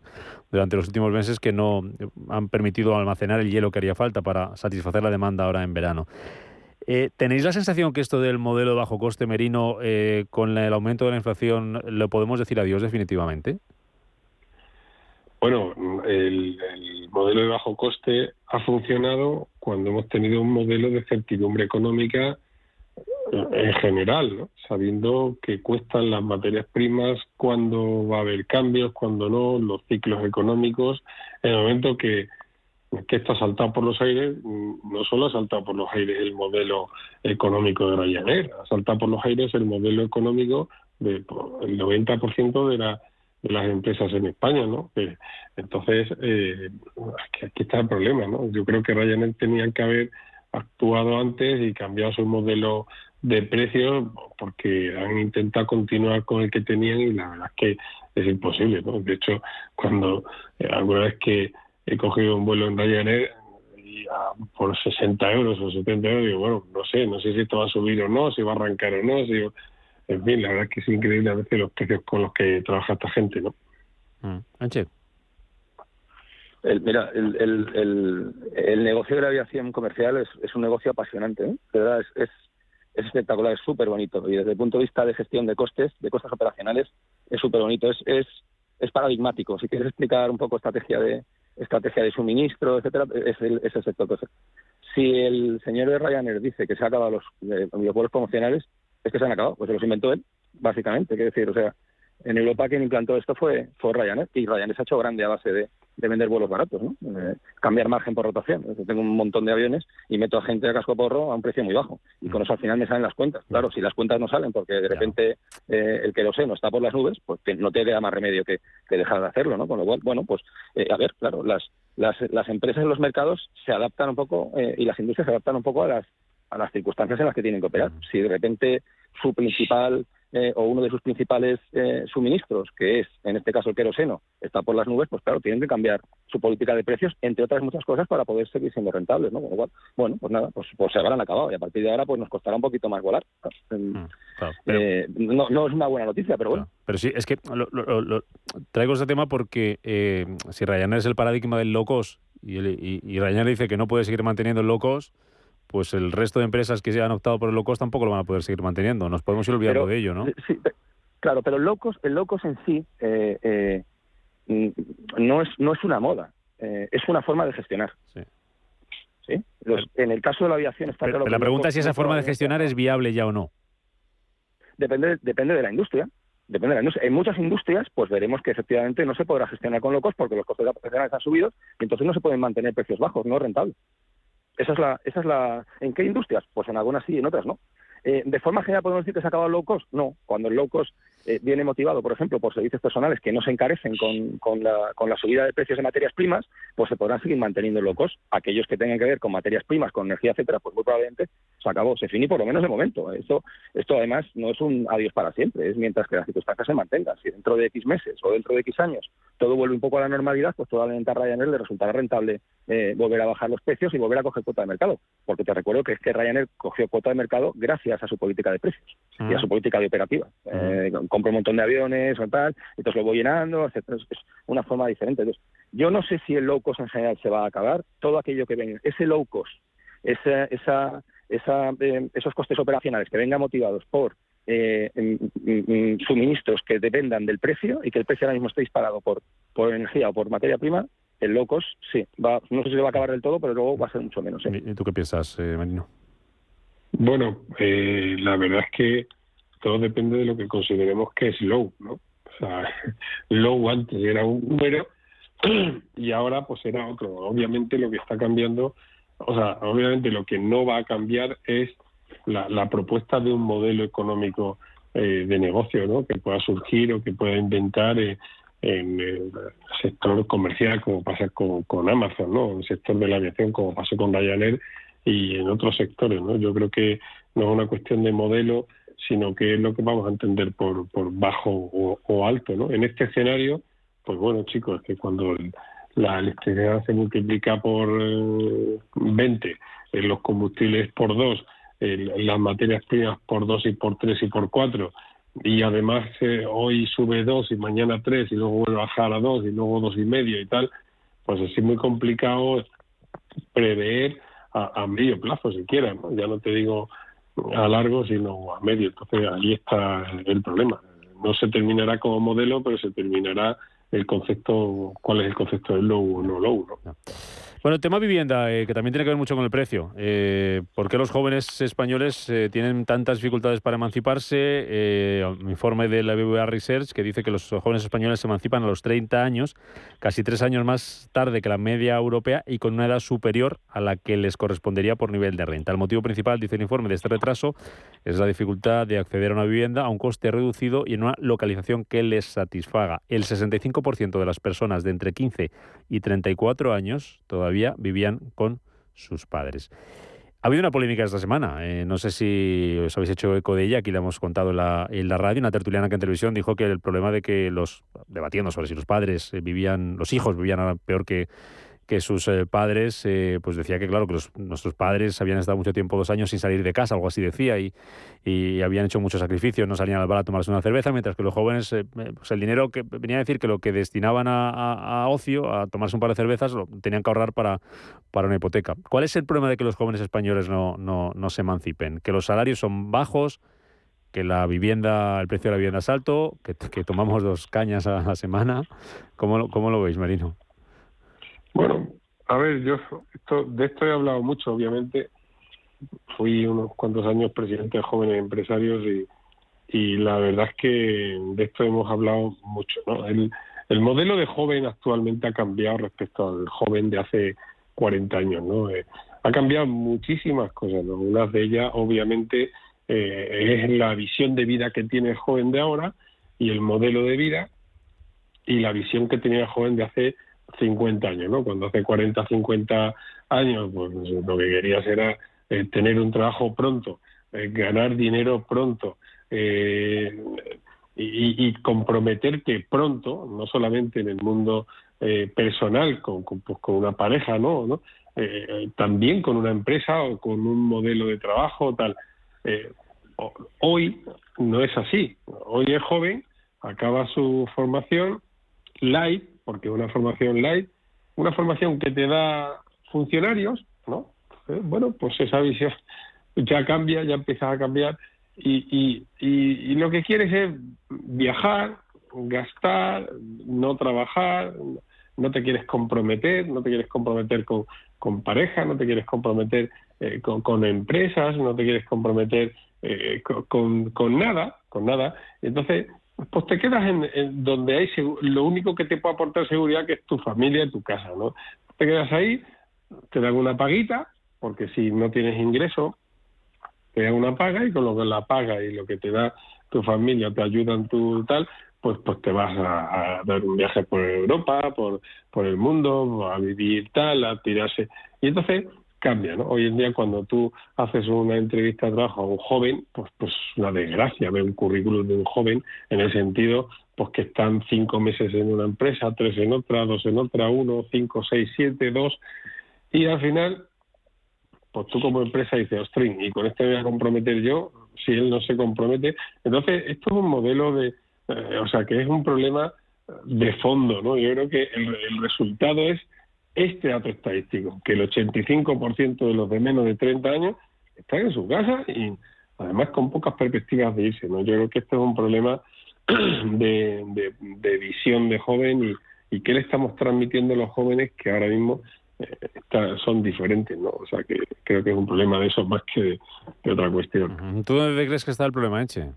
durante los últimos meses que no han permitido almacenar el hielo que haría falta para satisfacer la demanda ahora en verano. Eh, ¿Tenéis la sensación que esto del modelo de bajo coste merino, eh, con el aumento de la inflación, lo podemos decir adiós definitivamente? Bueno, el, el, modelo de bajo coste ha funcionado cuando hemos tenido un modelo de certidumbre económica en general, ¿no? sabiendo que cuestan las materias primas, cuando va a haber cambios, cuando no, los ciclos económicos. En el momento que, que esto ha saltado por los aires, no solo ha saltado por los aires el modelo económico de Ryanair, ha saltado por los aires el modelo económico del 90% de la de las empresas en España, ¿no? Entonces, eh, aquí, está el problema, ¿no? Yo creo que Ryanair tenía que haber actuado antes y cambiado su modelo de precios porque han intentado continuar con el que tenían y la verdad es que es imposible, ¿no? De hecho, cuando eh, alguna vez que he cogido un vuelo en Ryanair por 60 euros o 70 euros, digo, bueno, no sé, no sé si esto va a subir o no, si va a arrancar o no, si en fin, la verdad es que es increíble a veces los precios con los que trabaja esta gente, ¿no? Mm. Anche. El, mira, el, el, el, el negocio de la aviación comercial es, es un negocio apasionante, ¿eh? De verdad, es, es, es espectacular, es súper bonito. Y desde el punto de vista de gestión de costes, de costes operacionales, es súper bonito. Es, es, es paradigmático. Si quieres explicar un poco estrategia de estrategia de suministro, etcétera, es el, es el sector. Entonces, si el señor de Ryanair dice que se han acabado los, eh, los vuelos promocionales, es que se han acabado, pues se los inventó él, básicamente. Quiero decir, o sea, en Europa quien implantó esto fue, fue Ryanair, y Ryanair se ha hecho grande a base de, de vender vuelos baratos, ¿no? Eh, cambiar margen por rotación. Tengo un montón de aviones y meto a gente a casco porro a un precio muy bajo. Y con eso al final me salen las cuentas. Claro, si las cuentas no salen porque de repente eh, el que lo sé no está por las nubes, pues no te queda más remedio que, que dejar de hacerlo, ¿no? Con lo cual, bueno, pues eh, a ver, claro, las, las, las empresas en los mercados se adaptan un poco eh, y las industrias se adaptan un poco a las, a las circunstancias en las que tienen que operar. Si de repente su principal eh, o uno de sus principales eh, suministros, que es en este caso el queroseno, está por las nubes, pues claro, tienen que cambiar su política de precios, entre otras muchas cosas, para poder seguir siendo rentables, ¿no? Cual, bueno, pues nada, pues, pues se habrán acabado y a partir de ahora pues nos costará un poquito más volar. Eh, no, no es una buena noticia, pero bueno. Pero sí, es que lo, lo- lo- traigo este tema porque si Ryanair es el paradigma del low cost y, el- y, y Ryanair dice que no puede seguir manteniendo el low cost, pues el resto de empresas que se han optado por el low cost tampoco lo van a poder seguir manteniendo. Nos podemos ir olvidando Pero, de ello, ¿no? Sí, pe- claro, pero el locos, el locos en sí eh, eh, mm, no es no es una moda, eh, es una forma de gestionar. Sí. Los- en el caso de la aviación está Pero, claro pero la pregunta low es si cost esa forma de gestionar es viable ya o no. depende depende de la industria. Depende de la industria. En muchas industrias, pues veremos que efectivamente no se podrá gestionar con locos porque los costes operacionales han subido y entonces no se pueden mantener precios bajos, no es rentable. Esa es la, esa es la. ¿En qué industrias? Pues en algunas sí, en otras no. Eh, de forma general podemos decir que se ha acabado el low cost. No, cuando el low cost eh, viene motivado, por ejemplo, por servicios personales que no se encarecen con, con, la, con la subida de precios de materias primas, pues se podrán seguir manteniendo cost. Aquellos que tengan que ver con materias primas, con energía, etcétera, pues muy probablemente se acabó, se finí por lo menos de momento. Esto, esto además no es un adiós para siempre, es mientras que las circunstancias se mantengan. Si dentro de X meses o dentro de X años todo vuelve un poco a la normalidad, pues probablemente a Ryanair le resultará rentable eh, volver a bajar los precios y volver a coger cuota de mercado. Porque te recuerdo que es que Ryanair cogió cuota de mercado gracias a su política de precios y a su política de operativa. Eh, compro un montón de aviones o tal, entonces lo voy llenando, etcétera. Es una forma diferente. Entonces, yo no sé si el low cost en general se va a acabar. Todo aquello que venga, ese low cost, esa, esa, esa, eh, esos costes operacionales que vengan motivados por eh, mm, mm, suministros que dependan del precio y que el precio ahora mismo esté disparado por, por energía o por materia prima, el low cost sí, va, no sé si se va a acabar del todo, pero luego va a ser mucho menos. ¿eh? ¿Y tú qué piensas, eh, Marino? Bueno, eh, la verdad es que todo depende de lo que consideremos que es low, ¿no? O sea, <laughs> low antes era un número <clears throat> y ahora pues era otro. Obviamente lo que está cambiando, o sea, obviamente lo que no va a cambiar es la, la propuesta de un modelo económico eh, de negocio, ¿no? Que pueda surgir o que pueda inventar eh, en el sector comercial, como pasa con, Amazon, ¿no? En el sector de la aviación, como pasó con Ryanair y en otros sectores, ¿no? Yo creo que no es una cuestión de modelo, sino que es lo que vamos a entender por, por bajo o, o alto, ¿no? En este escenario, pues bueno, chicos, que cuando la electricidad se multiplica por eh, 20, eh, los combustibles por 2, las materias primas por 2 y por 3 y por 4, y además eh, hoy sube 2 y mañana 3 y luego vuelve a bajar a 2 y luego dos y medio y tal, pues así muy complicado prever a, a medio plazo siquiera, ¿no? ya no te digo a largo, sino a medio. Entonces ahí está el problema. No se terminará como modelo, pero se terminará el concepto, cuál es el concepto del low o no low. ¿no? Bueno, tema vivienda, eh, que también tiene que ver mucho con el precio. Eh, ¿Por qué los jóvenes españoles eh, tienen tantas dificultades para emanciparse? Un informe de la BBVA Research que dice que los jóvenes españoles se emancipan a los 30 años, casi tres años más tarde que la media europea y con una edad superior a la que les correspondería por nivel de renta. El motivo principal, dice el informe, de este retraso es la dificultad de acceder a una vivienda a un coste reducido y en una localización que les satisfaga. El 65% de las personas de entre 15 y 34 años todavía vivían con sus padres. Ha habido una polémica esta semana, eh, no sé si os habéis hecho eco de ella, aquí la hemos contado en la, en la radio, una tertuliana que en televisión dijo que el problema de que los, debatiendo sobre si los padres eh, vivían, los hijos vivían peor que, que sus eh, padres, eh, pues decía que claro, que nuestros padres habían estado mucho tiempo, dos años sin salir de casa, algo así decía, y, y habían hecho muchos sacrificios, no salían al bar a tomarse una cerveza, mientras que los jóvenes, eh, pues el dinero que venía a decir que lo que destinaban a, ocio, a tomarse un par de cervezas, lo tenían que ahorrar para, para una hipoteca. ¿Cuál es el problema de que los jóvenes españoles no, no, no se emancipen? Que los salarios son bajos, que la vivienda, el precio de la vivienda es alto, que, que tomamos dos cañas a la semana. ¿Cómo, cómo lo veis, Marino? Bueno, a ver, yo esto, de esto he hablado mucho, obviamente. Fui unos cuantos años presidente de jóvenes empresarios y, y la verdad es que de esto hemos hablado mucho. ¿no? El, el modelo de joven actualmente ha cambiado respecto al joven de hace 40 años. ¿no? Eh, ha cambiado muchísimas cosas. Una de ellas, obviamente, eh, es la visión de vida que tiene el joven de ahora y el modelo de vida y la visión que tenía el joven de hace 50 años, ¿no? Cuando hace 40, 50 años, pues lo que querías era eh, tener un trabajo pronto, eh, ganar dinero pronto eh, y, comprometerte pronto, no solamente en el mundo personal, con, pues, con, una pareja, ¿no? ¿no? también con una empresa o con un modelo de trabajo, tal. hoy no es así. Hoy es joven, acaba su formación light, porque una formación light, una formación que te da funcionarios, ¿no? Eh, bueno, pues esa visión <laughs> ya cambia, ya empieza a cambiar y, y, y, lo que quieres es viajar, gastar, no trabajar, no te quieres comprometer, no te quieres comprometer con, con pareja, no te quieres comprometer eh, con, con, empresas, no te quieres comprometer eh, con, con, nada, con nada. Entonces, pues te quedas en, donde hay lo único que te puede aportar seguridad que es tu familia y tu casa, ¿no? Te quedas ahí, te dan una paguita, porque si no tienes ingreso, te dan una paga y con lo que la paga y lo que te da tu familia te ayudan tu tal, pues pues te vas a, a, dar un viaje por Europa, por, por el mundo, a vivir tal, a tirarse. Y entonces cambia, ¿no? Hoy en día cuando tú haces una entrevista de trabajo a un joven, pues pues una desgracia ver un currículum de un joven en el sentido pues que están cinco meses en una empresa, tres en otra, dos en otra, uno, cinco, seis, siete, dos, y al final, pues tú como empresa dices, ostras, y con este me voy a comprometer yo, si él no se compromete. Entonces, esto es un modelo de, eh, o sea, que es un problema de fondo, ¿no? Yo creo que el resultado es este dato estadístico, que el 85% de los de menos de 30 años están en su casa y además con pocas perspectivas de irse. ¿no? Yo creo que este es un problema <clears throat> de, de, visión de joven y, y qué le estamos transmitiendo a los jóvenes que ahora mismo eh, son diferentes, ¿no? O sea que creo que es un problema de eso más que de, otra cuestión. ¿Tú dónde crees que está el problema, Eche?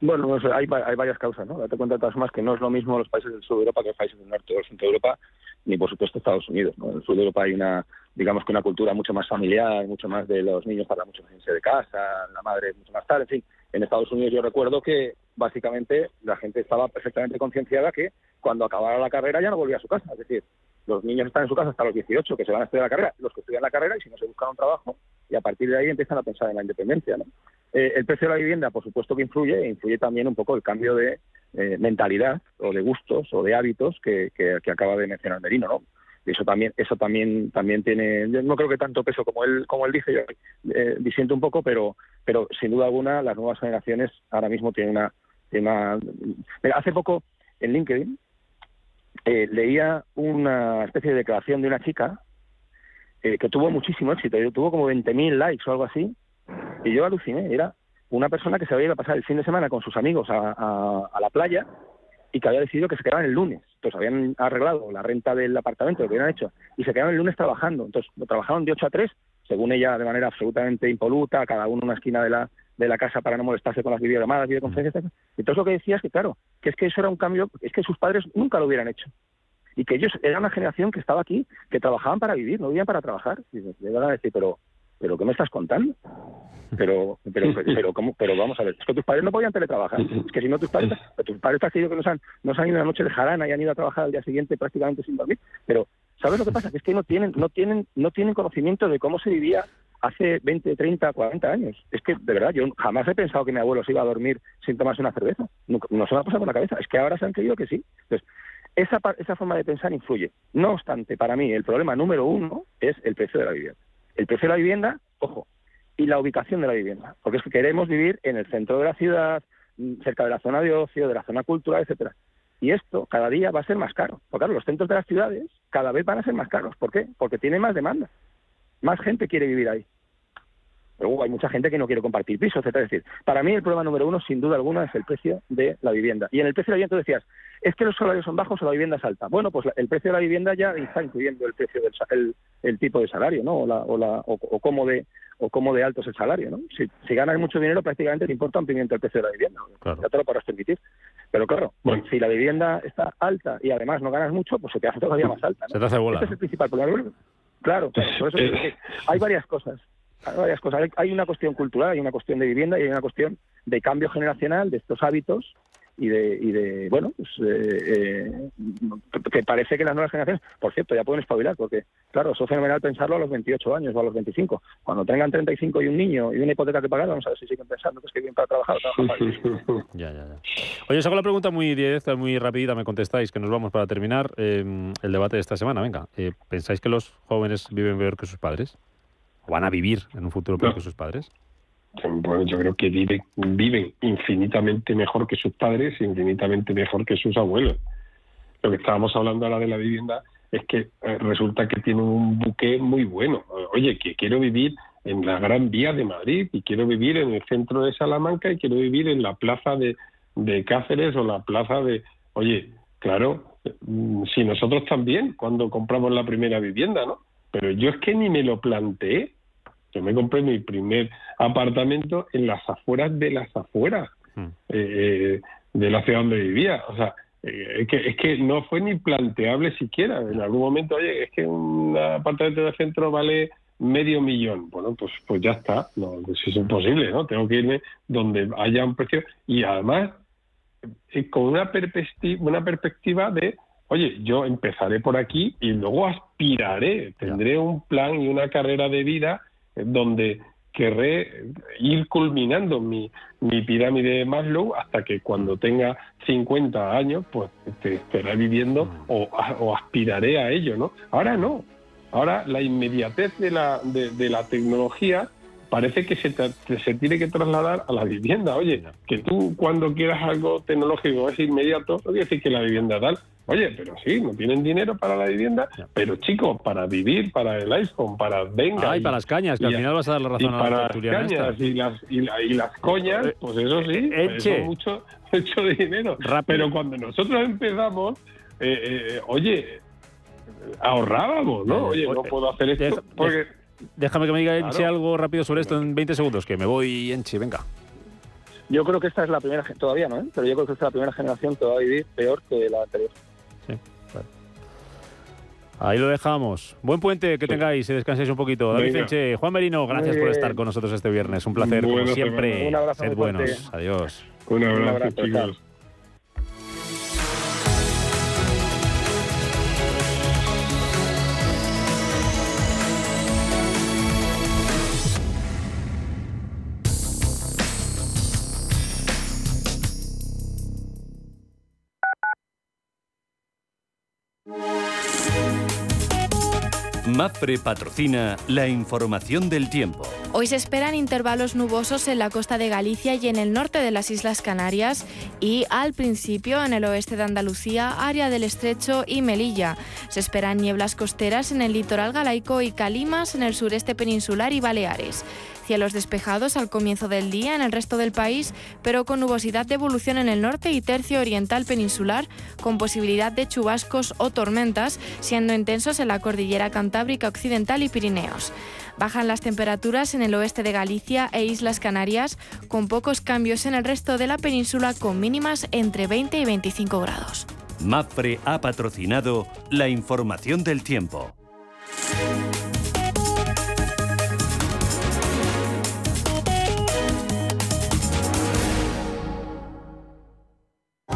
Bueno, hay, hay varias causas, ¿no? Date cuenta de todas formas que no es lo mismo los países del sur de Europa que los países del norte o del centro de Europa ni por supuesto Estados Unidos. En el sur de Europa hay una, digamos que una cultura mucho más familiar, mucho más de los niños para mucho más de casa, la madre mucho más tarde, en fin. En Estados Unidos yo recuerdo que básicamente la gente estaba perfectamente concienciada que cuando acabara la carrera ya no volvía a su casa, es decir, los niños están en su casa hasta los 18, que se van a estudiar la carrera, los que estudian la carrera y si no se buscan un trabajo, y a partir de ahí empiezan a pensar en la independencia. ¿no? Eh, el precio de la vivienda, por supuesto que influye, e influye también un poco el cambio de eh, mentalidad o de gustos o de hábitos que, que, acaba de mencionar Merino, ¿no? Eso también, eso también, también tiene, yo no creo que tanto peso como él, como él dice, yo eh, disiento un poco, pero, pero sin duda alguna las nuevas generaciones ahora mismo tienen una, una hace poco en LinkedIn eh, leía una especie de declaración de una chica eh, que tuvo muchísimo éxito, tuvo como 20.000 likes o algo así, y yo aluciné, era una persona que se había ido a pasar el fin de semana con sus amigos a, la playa y que había decidido que se quedaban el lunes. Entonces habían arreglado la renta del apartamento, lo que habían hecho, y se quedaban el lunes trabajando. Entonces lo trabajaron de 8 a 3, según ella, de manera absolutamente impoluta, cada uno en una esquina de la, de la casa para no molestarse con las videollamadas, videoconferencias. Entonces lo que decía es que, claro, que es que eso era un cambio, es que sus padres nunca lo hubieran hecho. Y que ellos eran una generación que estaba aquí, que trabajaban para vivir, no vivían para trabajar. Y le van a decir, pero ¿pero qué me estás contando? Pero, pero, <laughs> pero, ¿cómo? pero vamos a ver, es que tus padres no podían teletrabajar. Es que si no tus padres, tus padres te has que nos han, nos han ido una noche de jarana y han ido a trabajar al día siguiente prácticamente sin dormir. Pero, ¿sabes lo que pasa? es que no tienen, no tienen, no tienen conocimiento de cómo se vivía hace 20, 30, 40 años. Es que, de verdad, yo jamás he pensado que mi abuelo se iba a dormir sin tomarse una cerveza. No, no se me ha pasado por la cabeza. Es que ahora se han creído que sí. Entonces, esa, esa forma de pensar influye. No obstante, para mí el problema número uno es el precio de la vivienda. El precio de la vivienda, ojo, y la ubicación de la vivienda, porque es que queremos vivir en el centro de la ciudad, mm, cerca de la zona de ocio, de la zona cultural, etcétera. Y esto cada día va a ser más caro. Porque claro, los centros de las ciudades cada vez van a ser más caros. ¿Por qué? Porque tienen más demanda. Más gente quiere vivir ahí. Pero hay mucha gente que no quiere compartir pisos, etcétera. Es decir, para mí el problema número uno, sin duda alguna, es el precio de la vivienda. Y en el precio de la vivienda tú decías, es que los salarios son bajos o la vivienda es alta. Bueno, pues el precio de la vivienda ya está incluyendo el precio del el, tipo de salario, ¿no? O, la, o, la, o, cómo de o cómo de alto es el salario, ¿no? Si, si ganas mucho dinero, prácticamente te importa un pimiento el precio de la vivienda. Ya te lo podrás permitir. Pero claro, si la vivienda está alta y además no ganas mucho, pues se te hace todavía más alta. Se te hace bola. Ese es el principal problema. Claro, por eso hay varias cosas hay varias cosas. Hay una cuestión cultural, hay una cuestión de vivienda y hay una cuestión de cambio generacional de estos hábitos y de, y de bueno, pues, eh, eh, que parece que las nuevas generaciones, por cierto, ya pueden espabilar, porque, claro, eso es fenomenal pensarlo a los 28 años o a los 25. Cuando tengan 35 y un niño y una hipoteca que pagar, vamos a ver si siguen pensando que es que bien para trabajar. ya, ya, ya. Oye, os hago la pregunta muy directa, muy rápida, me contestáis, que nos vamos para terminar eh, el debate de esta semana. Venga, ¿pensáis que los jóvenes viven peor que sus padres? ¿O van a vivir en un futuro peor que sus padres? Bueno, yo creo que viven, infinitamente mejor que sus padres, infinitamente mejor que sus abuelos. Lo que estábamos hablando ahora de la vivienda es que eh, resulta que tienen un buque muy bueno. Oye, que quiero vivir en la Gran Vía de Madrid y quiero vivir en el centro de Salamanca y quiero vivir en la plaza de, de Cáceres o la plaza de... Oye, claro, mm, si nosotros también, cuando compramos la primera vivienda, ¿no? Pero yo es que ni me lo planteé. Yo me compré mi primer apartamento en las afueras de las afueras hmm. eh, de la ciudad donde vivía. O sea, eh, es, que, es que no fue ni planteable siquiera. En algún momento, oye, es que un apartamento de centro vale medio millón. Bueno, pues pues ya está. No, pues es imposible, ¿no? Tengo que irme donde haya un precio y además eh, con una perspectiva, una perspectiva de oye, yo empezaré por aquí y luego aspiraré, tendré un plan y una carrera de vida donde querré ir culminando mi, mi pirámide de Maslow hasta que cuando tenga 50 años, pues estaré viviendo mm. o, aspiraré a ello, ¿no? Ahora no. Ahora la inmediatez de la, de, la tecnología parece que se, se tiene que trasladar a la vivienda. Oye, que tú cuando quieras algo tecnológico es inmediato, no quiere decir que la vivienda tal, Oye, pero sí, no tienen dinero para la vivienda, pero chicos, para vivir, para el iPhone, para venga. Ah, y, para las cañas, que al final vas a dar la razón a la para las cañas y las, y, las coñas, eh, pues eso sí, eso mucho, <laughs> mucho dinero. Pero cuando nosotros empezamos, eh, eh, oye, ahorrábamos, ¿no? Oye, no puedo hacer esto porque... Déjame que me diga Enche algo rápido sobre esto en 20 segundos, que me voy, Enche, venga. Yo creo que esta es la primera, todavía no, ¿eh? pero yo creo que esta es la primera generación que va a vivir peor que la anterior. Ahí lo dejamos. Buen puente que tengáis y descanséis un poquito. David Enche, Juan Merino, gracias por estar con nosotros este viernes. Un placer, como siempre. Un abrazo. Sed buenos. Adiós. Un abrazo, chicos. MAPFRE patrocina la información del tiempo. Hoy se esperan intervalos nubosos en la costa de Galicia y en el norte de las Islas Canarias y al principio en el oeste de Andalucía, área del Estrecho y Melilla. Se esperan nieblas costeras en el litoral galaico y calimas en el sureste peninsular y Baleares. Cielos despejados al comienzo del día en el resto del país, pero con nubosidad de evolución en el norte y tercio oriental peninsular, con posibilidad de chubascos o tormentas, siendo intensos en la cordillera cantábrica occidental y Pirineos. Bajan las temperaturas en el oeste de Galicia e Islas Canarias, con pocos cambios en el resto de la península, con mínimas entre 20 y 25 grados. MAPFRE ha patrocinado la información del tiempo.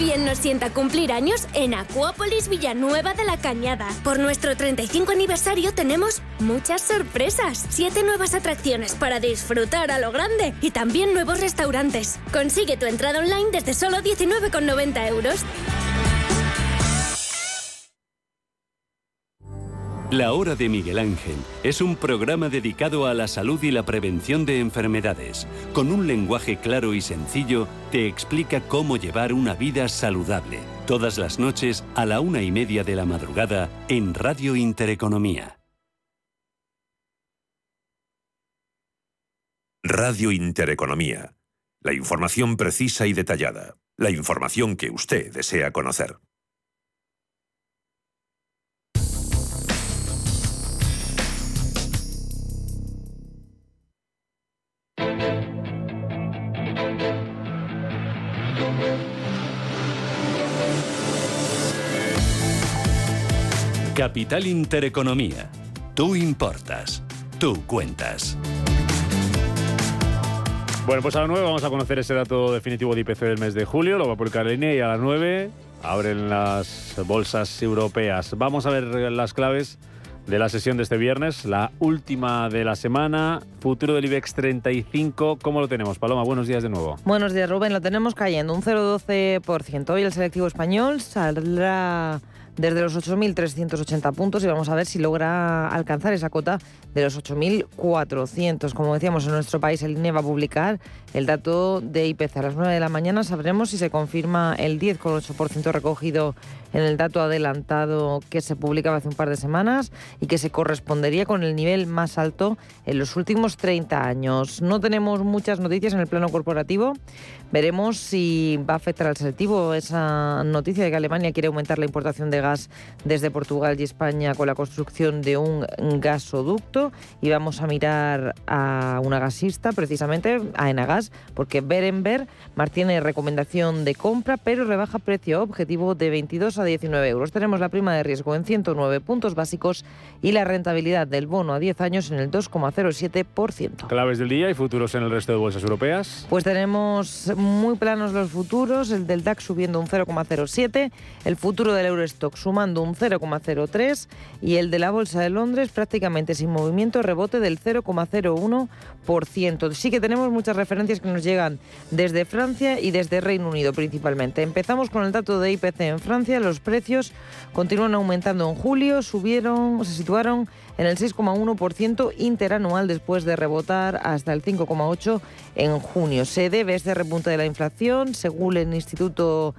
Bien nos sienta cumplir años en Acuópolis Villanueva de la Cañada. Por nuestro 35 aniversario tenemos muchas sorpresas. Siete nuevas atracciones para disfrutar a lo grande y también nuevos restaurantes. Consigue tu entrada online desde solo 19,90 euros. La Hora de Miguel Ángel es un programa dedicado a la salud y la prevención de enfermedades. Con un lenguaje claro y sencillo, te explica cómo llevar una vida saludable. Todas las noches a la una y media de la madrugada en Radio Intereconomía. Radio Intereconomía. La información precisa y detallada. La información que usted desea conocer. Capital Intereconomía. Tú importas. Tú cuentas. Bueno, pues a las 9 vamos a conocer ese dato definitivo de IPC del mes de julio. Lo va a publicar el INE y a las 9 abren las bolsas europeas. Vamos a ver las claves de la sesión de este viernes, la última de la semana. Futuro del IBEX 35, ¿cómo lo tenemos? Paloma, buenos días de nuevo. Buenos días, Rubén. Lo tenemos cayendo un 0,12%. Hoy el selectivo español saldrá desde los 8.380 puntos y vamos a ver si logra alcanzar esa cota de los 8.400. Como decíamos, en nuestro país el INE va a publicar el dato de IPC a las 9 de la mañana. Sabremos si se confirma el 10,8% recogido en el dato adelantado que se publicaba hace un par de semanas y que se correspondería con el nivel más alto en los últimos 30 años. No tenemos muchas noticias en el plano corporativo. Veremos si va a afectar al selectivo esa noticia de que Alemania quiere aumentar la importación de gas desde Portugal y España con la construcción de un gasoducto y vamos a mirar a una gasista, precisamente a Enagas, porque Berenberg mantiene recomendación de compra, pero rebaja precio objetivo de 22 a 19 euros. Tenemos la prima de riesgo en 109 puntos básicos y la rentabilidad del bono a 10 años en el 2,07%. Claves del día y futuros en el resto de bolsas europeas. Pues tenemos muy planos los futuros, el del DAX subiendo un 0,07, el futuro del Eurostock sumando un 0,03 y el de la Bolsa de Londres prácticamente sin movimiento, rebote del 0,01%. Sí que tenemos muchas referencias que nos llegan desde Francia y desde Reino Unido principalmente. Empezamos con el dato de IPC en Francia, los precios continúan aumentando en julio, subieron, se situaron en el 6,1% interanual después de rebotar hasta el 5,8% en junio. Se debe este repunte de la inflación, según el Instituto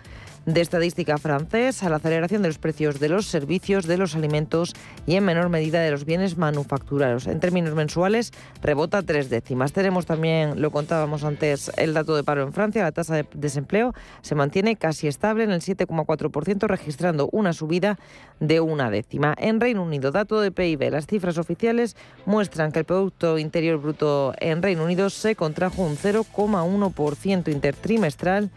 de estadística francés a la aceleración de los precios de los servicios, de los alimentos y en menor medida de los bienes manufacturados. En términos mensuales, rebota tres décimas. Tenemos también, lo contábamos antes, el dato de paro en Francia. La tasa de desempleo se mantiene casi estable en el 7,4%, registrando una subida de una décima. En Reino Unido, dato de PIB. Las cifras oficiales muestran que el Producto Interior Bruto en Reino Unido se contrajo un 0,1% intertrimestral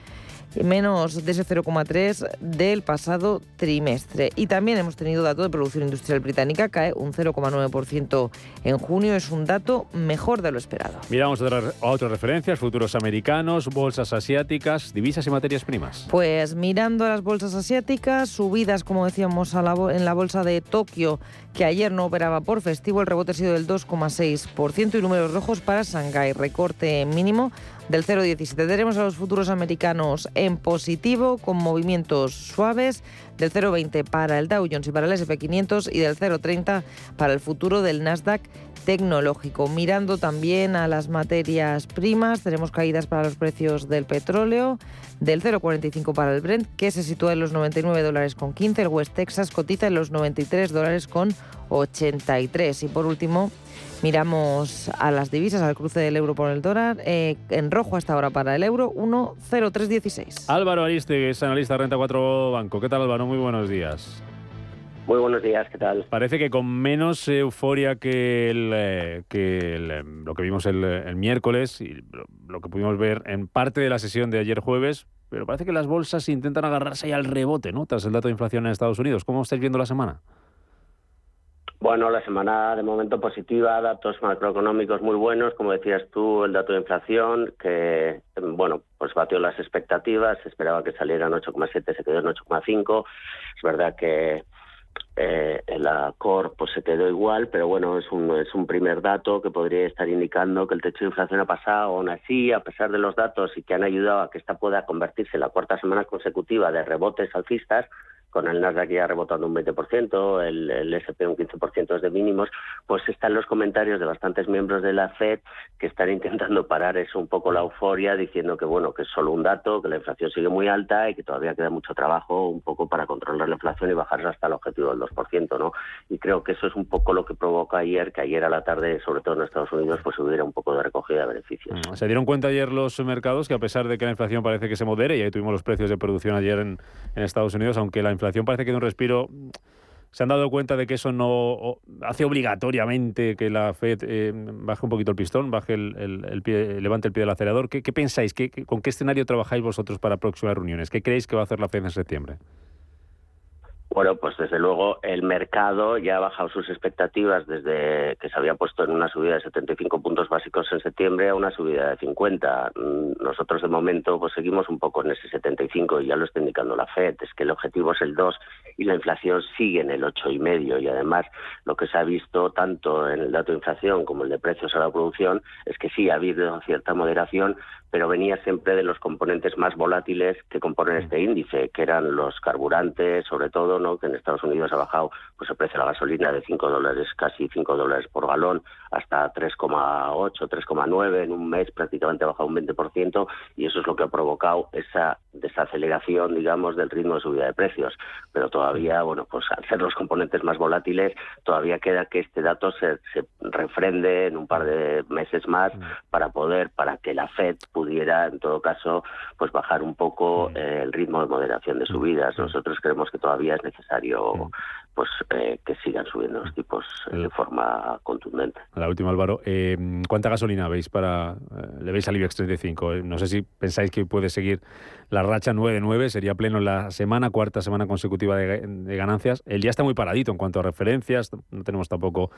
menos de ese 0,3 del pasado trimestre. Y también hemos tenido dato de producción industrial británica, cae un 0,9% en junio, es un dato mejor de lo esperado. Miramos a, otras referencias, futuros americanos, bolsas asiáticas, divisas y materias primas. Pues mirando a las bolsas asiáticas, subidas, como decíamos, a la, en la bolsa de Tokio, que ayer no operaba por festivo, el rebote ha sido del 2,6% y números rojos para Shanghái, recorte mínimo del 0,17. Tenemos a los futuros americanos en positivo con movimientos suaves del 0,20 para el Dow Jones y para el SP500 y del 0,30 para el futuro del Nasdaq tecnológico. Mirando también a las materias primas, tenemos caídas para los precios del petróleo, del 0,45 para el Brent, que se sitúa en los 99 dólares con 15. El West Texas cotiza en los 93 dólares con 83. Y por último, Miramos a las divisas, al cruce del euro por el dólar. Eh, en rojo hasta ahora para el euro, 1,0316. Álvaro Ariste, es analista Renta 4 Banco. ¿Qué tal, Álvaro? Muy buenos días. Muy buenos días, ¿qué tal? Parece que con menos euforia que, el, eh, que em, lo que vimos el, miércoles y lo, que pudimos ver en parte de la sesión de ayer jueves, pero parece que las bolsas intentan agarrarse ahí al rebote, ¿no? Tras el dato de inflación en Estados Unidos. ¿Cómo estáis viendo la semana? Bueno, la semana de momento positiva, datos macroeconómicos muy buenos, como decías tú, el dato de inflación que, bueno, pues batió las expectativas, se esperaba que salieran 8,7, se quedó en 8,5. Es verdad que eh, la core pues se quedó igual, pero bueno, es un, es un primer dato que podría estar indicando que el techo de inflación ha pasado, aún así, a pesar de los datos y que han ayudado a que esta pueda convertirse en la cuarta semana consecutiva de rebotes alcistas, con el Nasdaq ya rebotando un 20%, el, el SP un 15% de mínimos, pues están los comentarios de bastantes miembros de la Fed que están intentando parar eso un poco la euforia, diciendo que bueno, que es solo un dato, que la inflación sigue muy alta y que todavía queda mucho trabajo un poco para controlar la inflación y bajarse hasta el objetivo del 2%, ¿no? Y creo que eso es un poco lo que provoca ayer, que ayer a la tarde, sobre todo en Estados Unidos, pues hubiera un poco de recogida de beneficios. Mm, se dieron cuenta ayer los mercados que a pesar de que la inflación parece que se modere, y ahí tuvimos los precios de producción ayer en, en Estados Unidos, aunque la inflación parece que de un respiro se han dado cuenta de que eso no hace obligatoriamente que la Fed eh, baje un poquito el pistón, baje el, pie, levante el pie del acelerador. ¿Qué, pensáis? ¿Qué, ¿Con qué escenario trabajáis vosotros para próximas reuniones? ¿Qué creéis que va a hacer la Fed en septiembre? Bueno, pues desde luego el mercado ya ha bajado sus expectativas desde que se había puesto en una subida de 75 puntos básicos en septiembre a una subida de 50. Mm, nosotros de momento pues seguimos un poco en ese 75 y ya lo está indicando la Fed, es que el objetivo es el 2 y la inflación sigue en el 8,5 y medio y además lo que se ha visto tanto en el dato de inflación como el de precios a la producción es que sí ha habido cierta moderación, pero venía siempre de los componentes más volátiles que componen este índice, que eran los carburantes, sobre todo, ¿no? que en Estados Unidos ha bajado pues el precio de la gasolina de 5 dólares, casi 5 dólares por galón, hasta 3,8, 3,9 en un mes, prácticamente ha bajado un 20%, y eso es lo que ha provocado esa desaceleración, digamos, del ritmo de subida de precios. Pero todavía, bueno, pues <laughs> al ser los componentes más volátiles, todavía queda que este dato se, se refrende en un par de meses más para poder, para que la Fed pudiera, en todo caso, pues bajar un poco eh, el ritmo de moderación de subidas. Nosotros creemos que todavía es necesario pues eh, que sigan subiendo los tipos eh, de forma contundente. La última, Álvaro. ¿Cuánta gasolina veis para le veis al IBEX 35? No sé si pensáis que puede seguir la racha 9 de 9, sería pleno la semana, cuarta semana consecutiva de, de, ganancias. El día está muy paradito en cuanto a referencias, no tenemos tampoco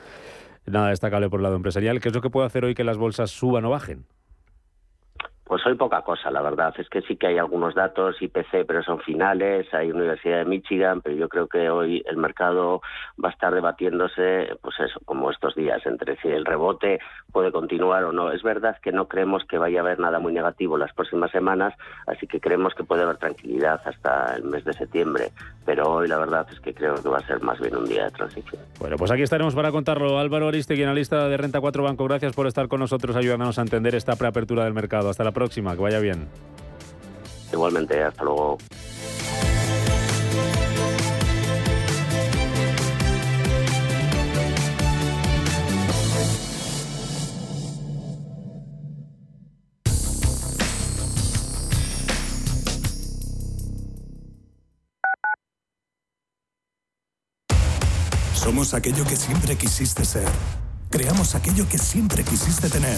nada destacable por el lado empresarial. ¿Qué es lo que puede hacer hoy que las bolsas suban o bajen? Pues hoy poca cosa, la verdad. Es que sí que hay algunos datos, IPC, pero son finales, hay Universidad de Michigan, pero yo creo que hoy el mercado va a estar debatiéndose, pues eso, como estos días, entre si el rebote puede continuar o no. Es verdad que no creemos que vaya a haber nada muy negativo las próximas semanas, así que creemos que puede haber tranquilidad hasta el mes de septiembre, pero hoy la verdad es que creo que va a ser más bien un día de transición. Bueno, pues aquí estaremos para contarlo. Álvaro Aristegui, analista de Renta 4 Banco, gracias por estar con nosotros ayudándonos a entender esta preapertura del mercado. Hasta la próxima, que vaya bien. Igualmente, hasta luego. Somos aquello que siempre quisiste ser. Creamos aquello que siempre quisiste tener.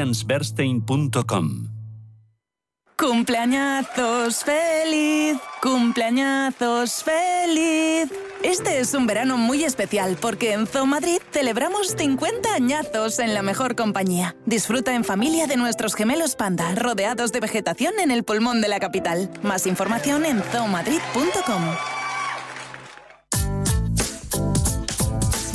allianceberstein.com. Cumpleañazos feliz, cumpleañazos feliz. Este es un verano muy especial porque en Zoo Madrid celebramos 50 añazos en la mejor compañía. Disfruta en familia de nuestros gemelos panda, rodeados de vegetación en el pulmón de la capital. Más información en zoomadrid.com.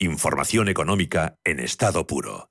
Información económica en estado puro.